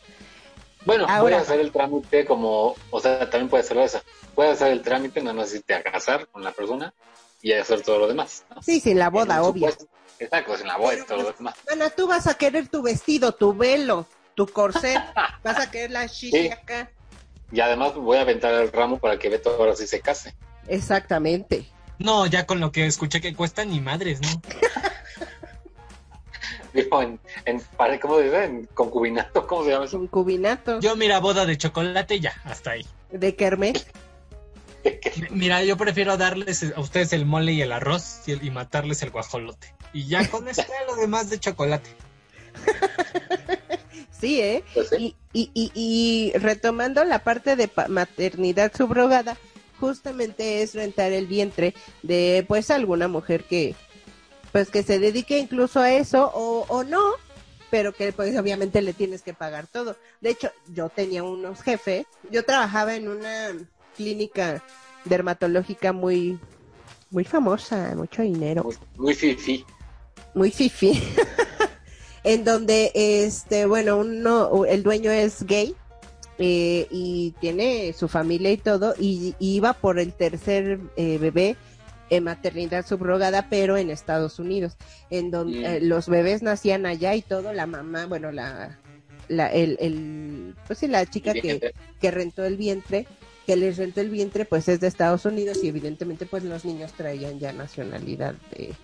Bueno, voy Ahora- a hacer el trámite como, o sea, también puede ser esa. Puedes hacer el trámite, nada más irte a casar con la persona y hacer todo lo demás. ¿no? Sí, sin la boda, obvio. Exacto, sin la boda y todo lo demás. Mana, tú vas a querer tu vestido, tu velo, tu corset. vas a querer la Sí. acá. Y además voy a aventar el ramo para que Beto ahora sí se case. Exactamente. No, ya con lo que escuché que cuesta ni madres, ¿no? Digo, en, en ¿cómo se dice? En concubinato, ¿cómo se llama eso? Concubinato Yo, mira, boda de chocolate y ya, hasta ahí. de Kermés. Mira, yo prefiero darles a ustedes el mole y el arroz y, el- y matarles el guajolote. Y ya con ya lo demás de chocolate. Sí, ¿eh? Pues sí. Y, y, y, y retomando la parte de pa- maternidad subrogada, justamente es rentar el vientre de pues alguna mujer que pues que se dedique incluso a eso o, o no, pero que pues obviamente le tienes que pagar todo. De hecho, yo tenía unos jefes, yo trabajaba en una clínica dermatológica muy muy famosa, mucho dinero Muy, muy fifi. muy fifi, en donde, este, bueno, uno, el dueño es gay eh, y tiene su familia y todo, y, y iba por el tercer eh, bebé en maternidad subrogada, pero en Estados Unidos, en donde eh, los bebés nacían allá y todo, la mamá, bueno, la, la, el, el, pues sí, la chica que, que rentó el vientre, que les rentó el vientre, pues es de Estados Unidos y evidentemente pues los niños traían ya nacionalidad de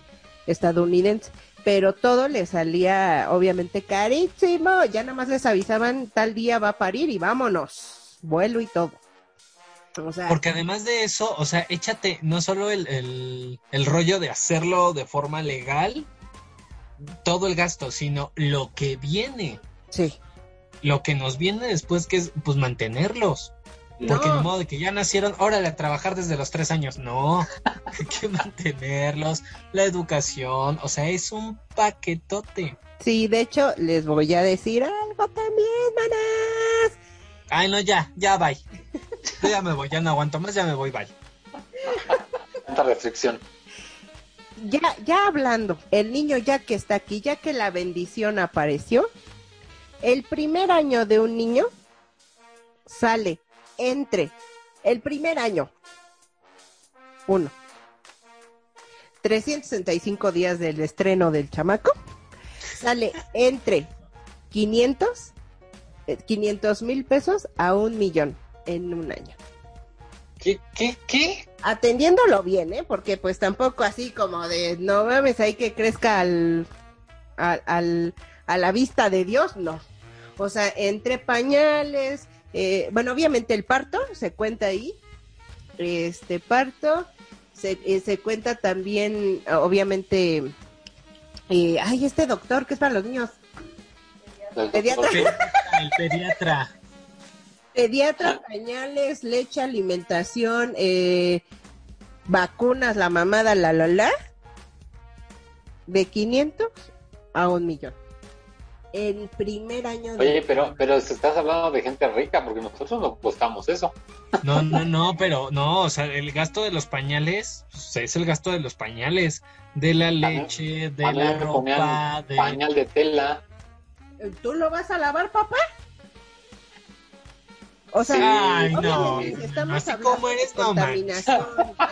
estadounidense, pero todo le salía obviamente carísimo, ya nada más les avisaban tal día va a parir y vámonos, vuelo y todo. O sea, Porque además de eso, o sea, échate no solo el, el, el rollo de hacerlo de forma legal, todo el gasto, sino lo que viene, sí. lo que nos viene después, que es pues mantenerlos. Porque de modo de que ya nacieron, órale a trabajar desde los tres años. No, hay que mantenerlos, la educación, o sea, es un paquetote. Sí, de hecho, les voy a decir algo también, manas. Ay, no, ya, ya, bye. Yo ya me voy, ya no aguanto más, ya me voy, bye. Tanta restricción. Ya, ya hablando, el niño ya que está aquí, ya que la bendición apareció, el primer año de un niño sale entre el primer año, uno, 365 días del estreno del chamaco, sale entre 500, 500 mil pesos a un millón en un año. ¿Qué, qué, qué? Atendiéndolo bien, ¿eh? Porque pues tampoco así como de, no mames, ahí que crezca al, al, al- a la vista de Dios, no. O sea, entre pañales, eh, bueno, obviamente el parto se cuenta ahí, este parto, se, eh, se cuenta también, obviamente, eh, ay, este doctor que es para los niños, Pediatra. El pediatra. Pediatra, pañales, leche, alimentación, eh, vacunas, la mamada, la la la, de 500 a un millón. El primer año de... Oye, pero, pero estás hablando de gente rica, porque nosotros no costamos eso. No, no, no, pero no, o sea, el gasto de los pañales pues, es el gasto de los pañales, de la leche, de A la ropa, de... Pañal de tela. ¿Tú lo vas a lavar, papá? O sea, Sí. Ay, no, estamos así hablando como eres, de no contaminación.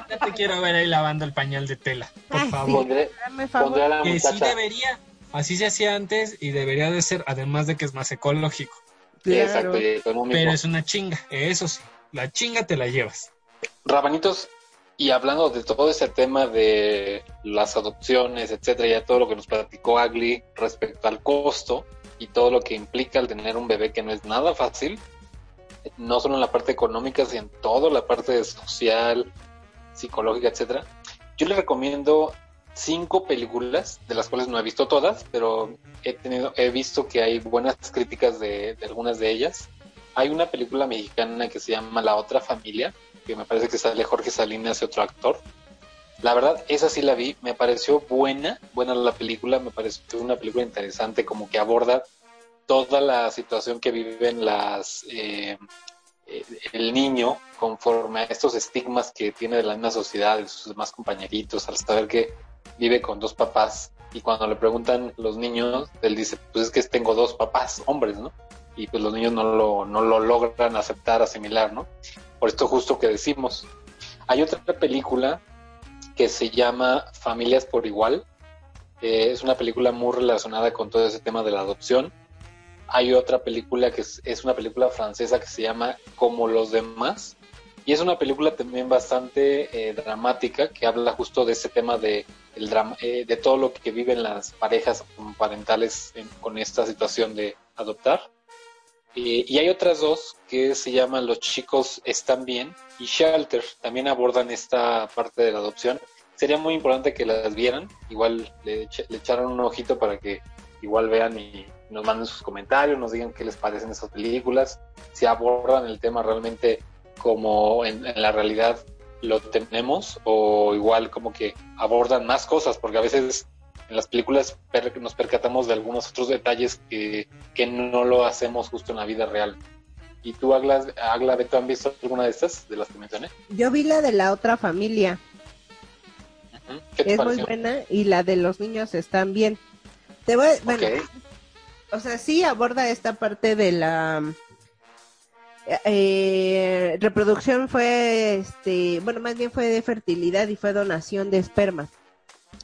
Ya te quiero ver ahí lavando el pañal de tela, por Ay, sí. favor. Pondré, Dame favor. pondré a la Que sí debería, así se hacía antes y debería de ser, además de que es más ecológico. Sí, Claro. Exacto, y económico. Pero es una chinga, eso sí, la chinga te la llevas. Rabanitos, y hablando de todo ese tema de las adopciones, etcétera, ya todo lo que nos platicó Agli respecto al costo y todo lo que implica el tener un bebé que no es nada fácil, no solo en la parte económica, sino en toda la parte social, psicológica, etcétera. Yo les recomiendo cinco películas, de las cuales no he visto todas, pero he tenido, he visto que hay buenas críticas de, de algunas de ellas. Hay una película mexicana que se llama La otra familia, que me parece que sale Jorge Salinas y otro actor. La verdad, esa sí la vi, me pareció buena, buena la película, me pareció una película interesante, como que aborda toda la situación que viven las eh, eh, el niño conforme a estos estigmas que tiene de la misma sociedad, de sus demás compañeritos, al saber que vive con dos papás y cuando le preguntan los niños, él dice, pues es que tengo dos papás, hombres, ¿no? Y pues los niños no lo, no lo logran aceptar, asimilar, ¿no? Por esto justo que decimos. Hay otra película que se llama Familias por Igual. Es una película muy relacionada con todo ese tema de la adopción. Hay otra película que es, es una película francesa que se llama Como los demás. Y es una película también bastante eh, dramática que habla justo de ese tema de, el drama, eh, de todo lo que viven las parejas parentales en- con esta situación de adoptar. Eh, y hay otras dos que se llaman Los chicos están bien y Shelter. También abordan esta parte de la adopción. Sería muy importante que las vieran. Igual le, le echaran un ojito para que igual vean y nos manden sus comentarios, nos digan qué les parecen esas películas, si abordan el tema realmente como en, en la realidad lo tenemos o igual como que abordan más cosas, porque a veces en las películas per- nos percatamos de algunos otros detalles que, que no lo hacemos justo en la vida real. ¿Y tú, Agla, Agla Beto, han visto alguna de estas, de las que mencioné? Yo vi la de la otra familia, Ujú. ¿Qué te es muy buena, y la de los niños están bien. Te voy, bueno. O sea, sí aborda esta parte de la eh, reproducción fue, este, bueno, más bien fue de fertilidad y fue donación de esperma.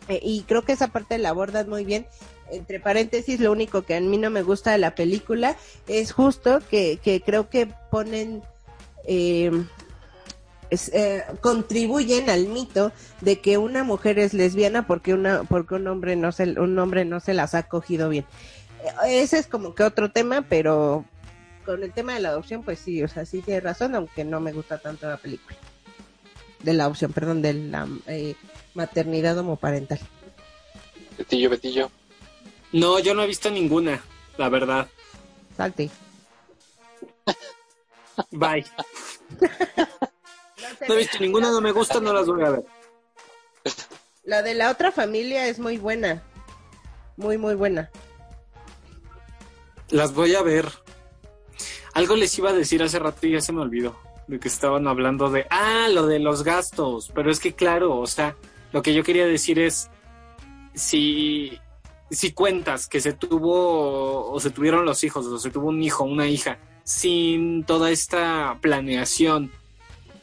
Eh, y creo que esa parte la abordan muy bien. Entre paréntesis, lo único que a mí no me gusta de la película es justo que, que creo que ponen, eh, es, eh, contribuyen al mito de que una mujer es lesbiana porque una, porque un hombre no se, un hombre no se las ha cogido bien. Ese es como que otro tema, pero con el tema de la adopción, pues sí, o sea, sí tiene razón, aunque no me gusta tanto la película. De la opción, perdón, de la eh, maternidad homoparental. Betillo, Betillo. No, yo no he visto ninguna, la verdad. Salte. Bye. No he visto ninguna, no me gusta, no las voy a ver. La de la otra familia es muy buena. Muy, muy buena. Las voy a ver. Algo les iba a decir hace rato y ya se me olvidó. De que estaban hablando de. Ah, lo de los gastos. Pero es que, claro, o sea, lo que yo quería decir es. Si. Si cuentas que se tuvo. O se tuvieron los hijos, o se tuvo un hijo, una hija. Sin toda esta planeación.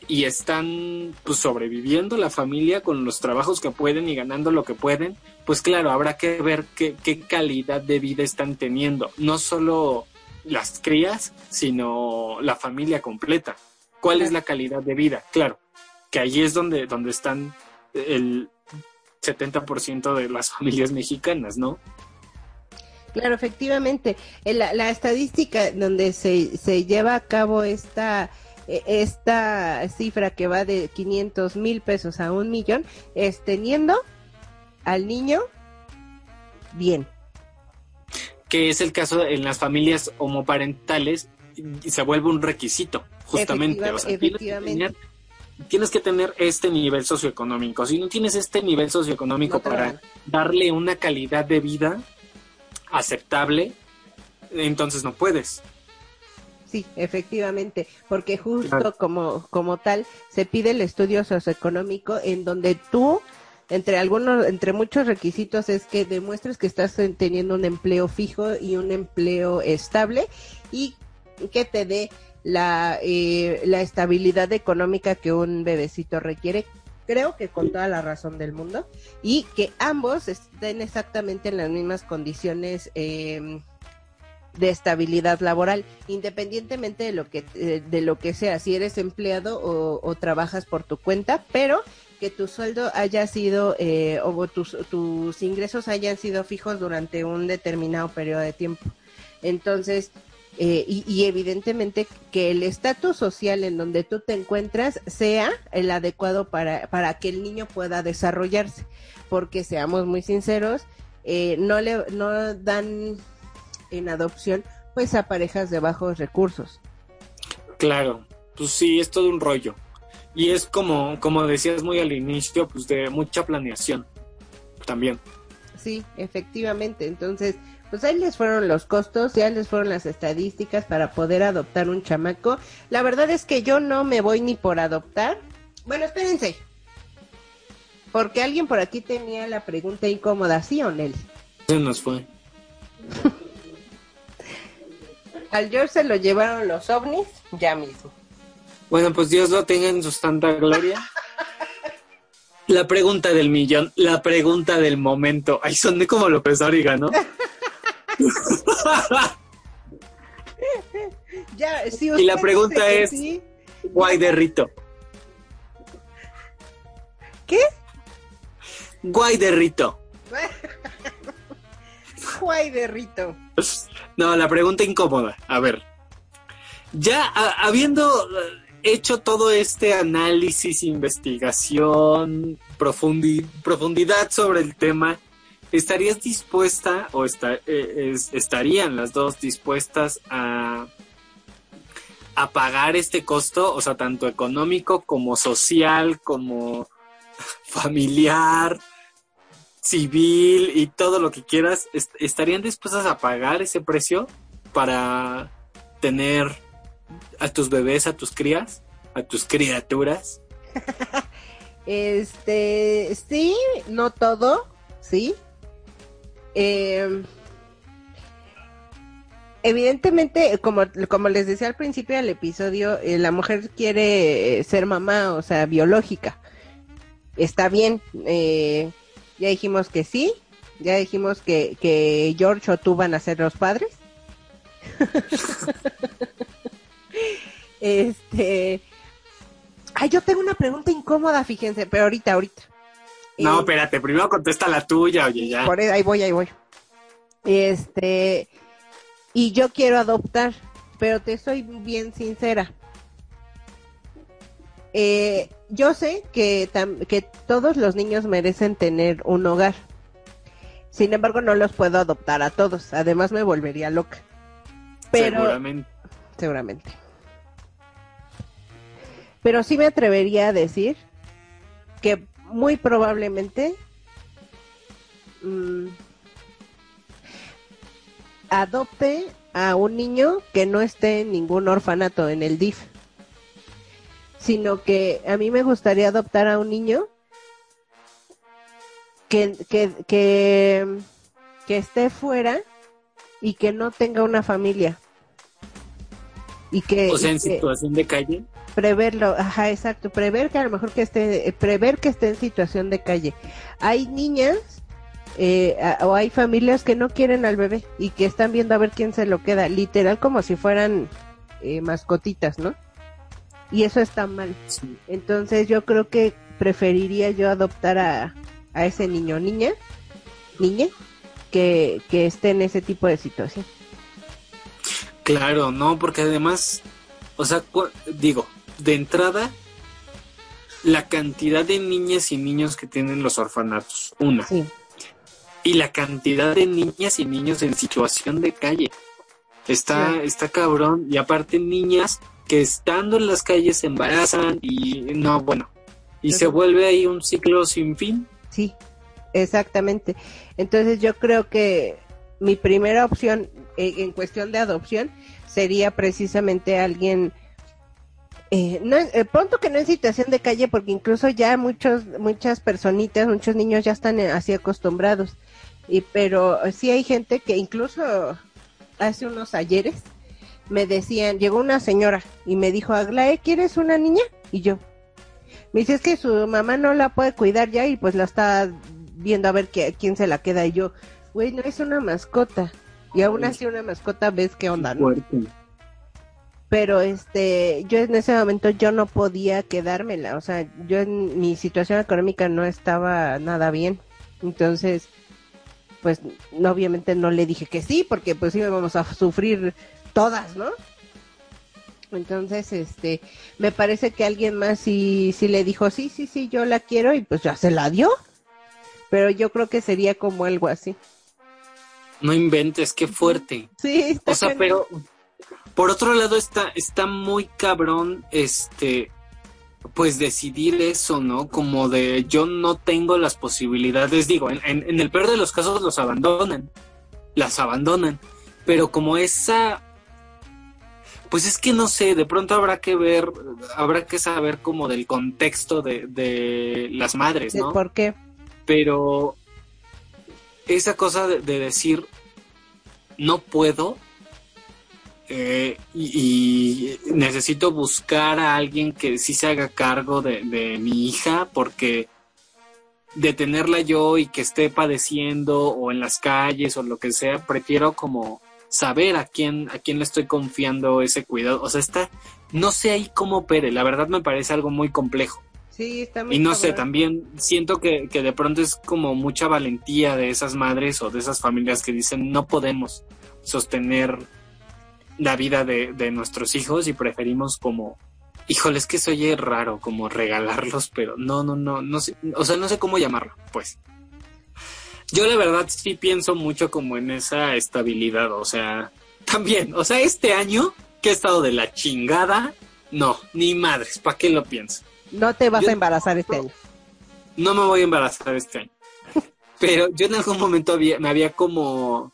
Y están pues sobreviviendo la familia con los trabajos que pueden y ganando lo que pueden, pues claro, habrá que ver qué, qué calidad de vida están teniendo. No solo las crías, sino la familia completa. ¿Cuál es la calidad de vida? Claro, que allí es donde, donde están el 70% de las familias mexicanas, ¿no? Claro, efectivamente. En La, la estadística donde se, se lleva a cabo esta, eh, esta cifra que va de 500 mil pesos a un millón es teniendo al niño bien. Que es el caso en las familias homoparentales, y se vuelve un requisito, justamente. Efectiva- O sea, tienes que tener- tienes que tener este nivel socioeconómico. Si no tienes este nivel socioeconómico No para darle una calidad de vida aceptable, entonces no puedes. Sí, efectivamente, porque justo Claro. como, como tal se pide el estudio socioeconómico en donde tú, entre algunos, entre muchos requisitos es que demuestres que estás en- teniendo un empleo fijo y un empleo estable y que te dé la, eh, la estabilidad económica que un bebecito requiere. Creo que con toda la razón del mundo y que ambos estén exactamente en las mismas condiciones eh, de estabilidad laboral, independientemente de lo que eh, de lo que sea, si eres empleado o, trabajas por tu cuenta, pero que tu sueldo haya sido eh, o tus, tus ingresos hayan sido fijos durante un determinado periodo de tiempo. Entonces, eh, y, y evidentemente que el estatus social en donde tú te encuentras sea el adecuado para, para que el niño pueda desarrollarse. Porque seamos muy sinceros, eh, no le no dan en adopción pues a parejas de bajos recursos. Claro, pues sí, es todo un rollo. Y es como, como decías muy al inicio, pues de mucha planeación también. Sí, efectivamente. Entonces, pues ahí les fueron los costos, ya les fueron las estadísticas para poder adoptar un chamaco. La verdad es que yo no me voy ni por adoptar. Bueno, espérense. Porque alguien por aquí tenía la pregunta incómoda, ¿sí o Nelly? Se nos fue. Al George se lo llevaron los ovnis, ya mismo. Bueno, pues Dios lo tenga en su santa gloria. La pregunta del millón, la pregunta del momento. Ay, soné como López Dóriga, ¿no? Ya, si Y la pregunta es- sí, Guay de Rito. ¿Qué? Guay de Rito. Guay de Rito. No, la pregunta incómoda. A ver. Ya habiendo eh, hecho todo este análisis, investigación, profundi- profundidad sobre el tema, ¿estarías dispuesta o eh, es- estarían las dos dispuestas a, a pagar este costo? O sea, tanto económico como social, como familiar, civil y todo lo que quieras. est- ¿Estarían dispuestas a pagar ese precio para tener a tus bebés, a tus crías, a tus criaturas? Este, sí, no todo, sí. Eh, evidentemente, como, como les decía al principio del episodio, eh, la mujer quiere ser mamá, o sea, biológica. Está bien, eh, ya dijimos que sí, ya dijimos que, que George o tú van a ser los padres. este, ay, yo tengo una pregunta incómoda, fíjense, pero ahorita, ahorita. No, Eh, espérate, primero contesta la tuya, oye, ya. por ahí, ahí voy, ahí voy. Este, y yo quiero adoptar, pero te soy bien sincera. Eh, yo sé que, que todos los niños merecen tener un hogar. Sin embargo, no los puedo adoptar a todos. Además, me volvería loca. Pero, Seguramente. seguramente. Pero sí me atrevería a decir que muy probablemente mm, adopte a un niño que no esté en ningún orfanato en el DIF, sino que a mí me gustaría adoptar a un niño que, que, que, que esté fuera y que no tenga una familia. Y que, O sea, en situación de calle. preverlo, ajá, exacto, prever que a lo mejor que esté, eh, prever que esté en situación de calle. Hay niñas eh, a- o hay familias que no quieren al bebé y que están viendo a ver quién se lo queda, literal como si fueran eh, mascotitas, ¿no? Y eso está mal. Sí. Entonces yo creo que preferiría yo adoptar a, a ese niño o niña, niña, que, que esté en ese tipo de situación. Claro, no, porque además, o sea, digo, de entrada, la cantidad de niñas y niños que tienen los orfanatos, una. Sí, Y la cantidad de niñas y niños en situación de calle. Está, Sí. está cabrón. Y aparte niñas que estando en las calles se embarazan y no, bueno. Y se vuelve ahí un ciclo sin fin. Sí, exactamente. Entonces yo creo que mi primera opción eh, en cuestión de adopción sería precisamente alguien, eh, no, eh, pronto que no en situación de calle, porque incluso ya muchos, muchas personitas, muchos niños ya están eh, así acostumbrados. Y pero sí hay gente que incluso hace unos ayeres me decían, llegó una señora y me dijo, Aglae, ¿quieres una niña? Y yo, me dice, es que su mamá no la puede cuidar ya y pues la está viendo a ver qué, quién se la queda. Y yo, güey, no es una mascota. Y aún así una mascota ves qué onda, ¿no? Pero este, yo en ese momento yo no podía quedármela. O sea, yo en mi situación económica no estaba nada bien. Entonces, pues obviamente no le dije que sí, porque pues íbamos a sufrir todas, ¿no? Entonces, este, me parece que alguien más sí, sí le dijo, sí, sí, sí, yo la quiero y pues ya se la dio. Pero yo creo que sería como algo así. No inventes, qué fuerte. Sí, está O sea, pero por otro lado está, está muy cabrón, este, pues decidir eso, ¿no? Como de yo no tengo las posibilidades, digo, en, en- en el peor de los casos los abandonan, las abandonan, pero como esa, pues es que no sé, de pronto habrá que ver, habrá que saber como del contexto de, de las madres, ¿no? ¿Por qué? pero esa cosa de, de decir no puedo eh, y, y necesito buscar a alguien que sí se haga cargo de, de mi hija porque de tenerla yo y que esté padeciendo o en las calles o lo que sea prefiero como saber a quién a quién le estoy confiando ese cuidado. O sea está no sé ahí cómo opere la verdad me parece algo muy complejo. Sí, está muy y no sé, también siento que, que de pronto es como mucha valentía de esas madres o de esas familias que dicen no podemos sostener la vida de, de nuestros hijos y preferimos como, híjole, es que se oye raro como regalarlos, pero no, no, no, no sé, o sea, no sé cómo llamarlo, pues. Yo la verdad sí pienso mucho como en esa estabilidad, o sea, también, o sea, este año que he estado de la chingada, no, ni madres, ¿para qué lo pienso? No te vas Yo- a embarazar este año. No me voy a embarazar este año. Pero yo en algún momento había, me había como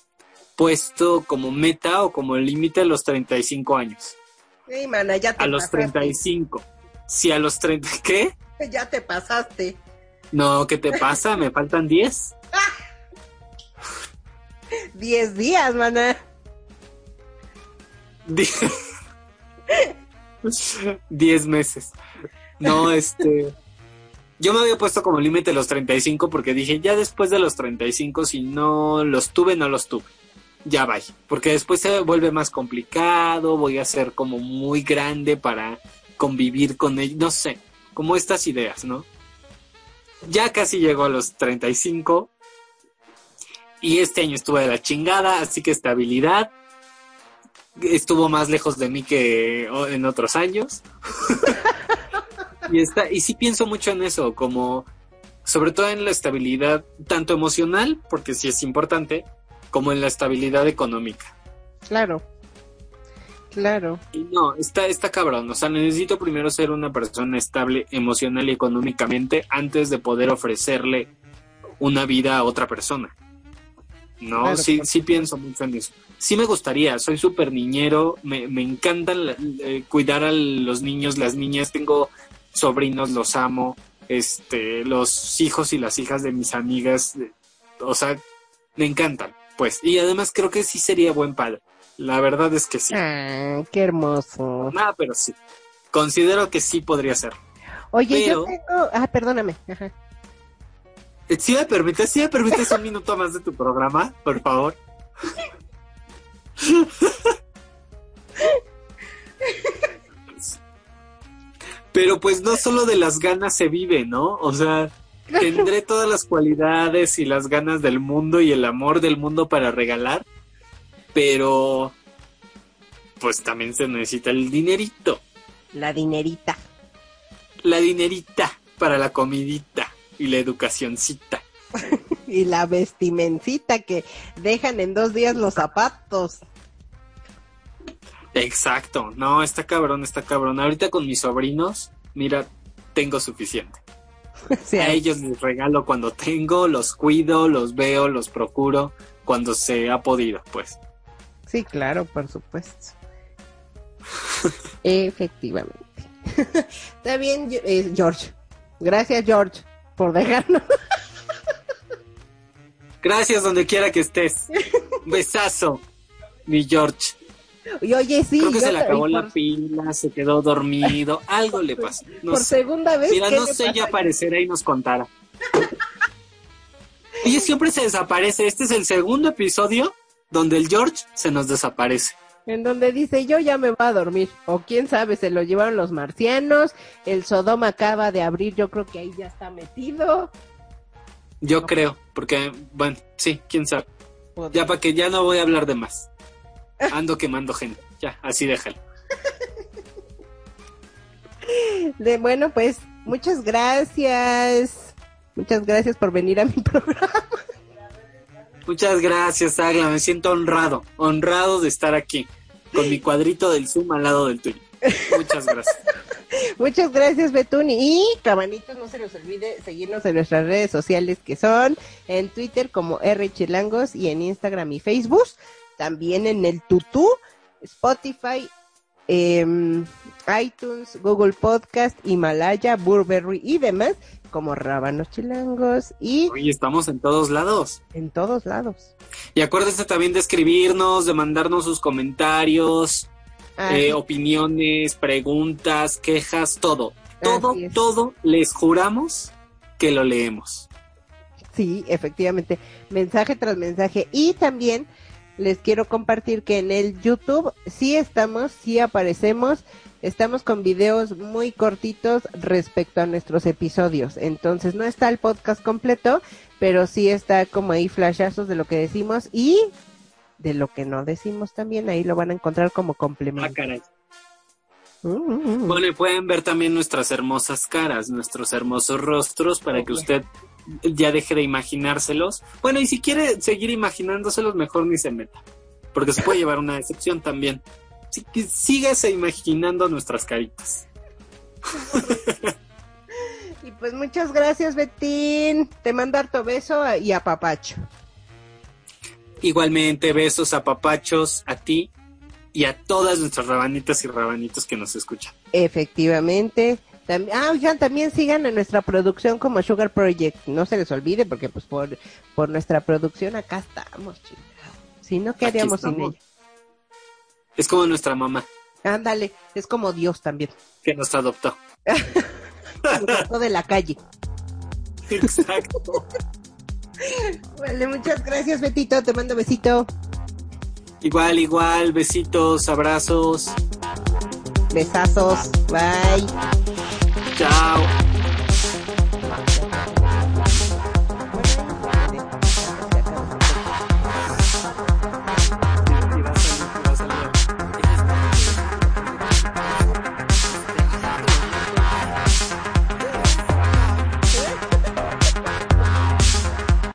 puesto como meta o como límite a los 35 años. Sí, mana, ya te A los pasaste. 35. Si a los 30, ¿qué? Ya te pasaste. No, ¿qué te pasa? Me faltan 10. 10 días, mana. 10 meses. No, este. Yo me había puesto como límite los 35 porque dije, ya después de los 35, si no los tuve, no los tuve. Ya vaya. Porque después se vuelve más complicado, voy a ser como muy grande para convivir con ellos. No sé, como estas ideas, ¿no? Ya casi llegó a los 35. Y este año estuve de la chingada, así que estabilidad. Estuvo más lejos de mí que en otros años. y, está, y sí pienso mucho en eso, como sobre todo en la estabilidad, tanto emocional, porque sí es importante, como en la estabilidad económica. Claro. Claro. Y no, está, está cabrón. O sea, necesito primero ser una persona estable emocional y económicamente antes de poder ofrecerle una vida a otra persona. No, Claro, sí, sí pienso mucho en eso. Sí me gustaría, soy súper niñero, me, me encanta la- eh, cuidar a los niños, las niñas, tengo sobrinos, los amo, este, los hijos y las hijas de mis amigas, eh, o sea, me encantan, pues. Y además creo que sí sería buen padre. La verdad es que sí. Ah, qué hermoso. Nada, pero sí. Considero que sí podría ser. Oye, yo tengo. Ah, perdóname. Ajá. Eh, Si me permites, si me permites un minuto más de tu programa, por favor. Pero pues no solo de las ganas se vive, ¿no? O sea, tendré todas las cualidades y las ganas del mundo y el amor del mundo para regalar, pero pues también se necesita el dinerito, La dinerita. la dinerita para la comidita y la educacioncita. Y la vestimencita que dejan en dos días los zapatos. Exacto, no, está cabrón, está cabrón. Ahorita con mis sobrinos, mira, tengo suficiente. A ellos les regalo cuando tengo, los cuido, los veo, los procuro, cuando se ha podido, pues. Sí, claro, por supuesto. Efectivamente. Está bien, eh, George. Gracias, George, por dejarnos. Gracias donde quiera que estés. Un besazo, mi George. Y oye, sí. Creo que se le acabó la pila, se quedó dormido, algo le pasó. No por sé. segunda vez. Mira, ¿qué no sé, ya aparecerá y nos contará. Oye, siempre se desaparece. Este es el segundo episodio donde el George se nos desaparece. En donde dice, yo ya me voy a dormir. O quién sabe, se lo llevaron los marcianos. El Sodoma acaba de abrir, yo creo que ahí ya está metido. Yo creo, porque, bueno, sí, quién sabe. Ya para que ya no voy a hablar de más. Ando quemando gente. Ya, así déjalo. De, bueno, pues muchas gracias. Muchas gracias por venir a mi programa. Muchas gracias, Agla. Me siento honrado, honrado de estar aquí, con mi cuadrito del Zoom al lado del tuyo. Muchas gracias. Muchas gracias, Betuni. Y, cabanitos, no se les olvide seguirnos en nuestras redes sociales que son en Twitter como R y en Instagram y Facebook. También en el Tutú, Spotify, em, iTunes, Google Podcast, Himalaya, Burberry y demás como Rábanos Chilangos y Oye, estamos en todos lados. en todos lados. Y acuérdense también de escribirnos, de mandarnos sus comentarios, eh, opiniones, preguntas, quejas, todo. Todo, todo, les juramos que lo leemos. Sí, efectivamente, mensaje tras mensaje. Y también les quiero compartir que en el YouTube sí estamos, sí aparecemos, estamos con videos muy cortitos respecto a nuestros episodios. Entonces no está el podcast completo, pero sí está como ahí flashazos de lo que decimos y de lo que no decimos también. Ahí lo van a encontrar como Ah, complemento. caray. Mm. Bueno, y pueden ver también nuestras hermosas caras, nuestros hermosos rostros, para que usted ya deje de imaginárselos. Bueno, y si quiere seguir imaginándoselos, mejor ni se meta. Porque se puede llevar una decepción también. Que síguese imaginando nuestras caritas. Y pues muchas gracias, Betín. Te mando harto beso y a Papacho. Igualmente, besos a papachos, a ti y a todas nuestras rabanitas y rabanitos que nos escuchan. Efectivamente. Tam- ah, oigan, también sigan en nuestra producción como Sugar Project. No se les olvide porque pues por, por nuestra producción acá estamos, chingados. Si no, ¿qué haríamos sin ella? Es como nuestra mamá Ándale, es como Dios también. que nos adoptó. Nos de la calle. Exacto. Vale, muchas gracias, Betito. Te mando besito. igual, igual, besitos, abrazos. Besazos. Bye. Chao.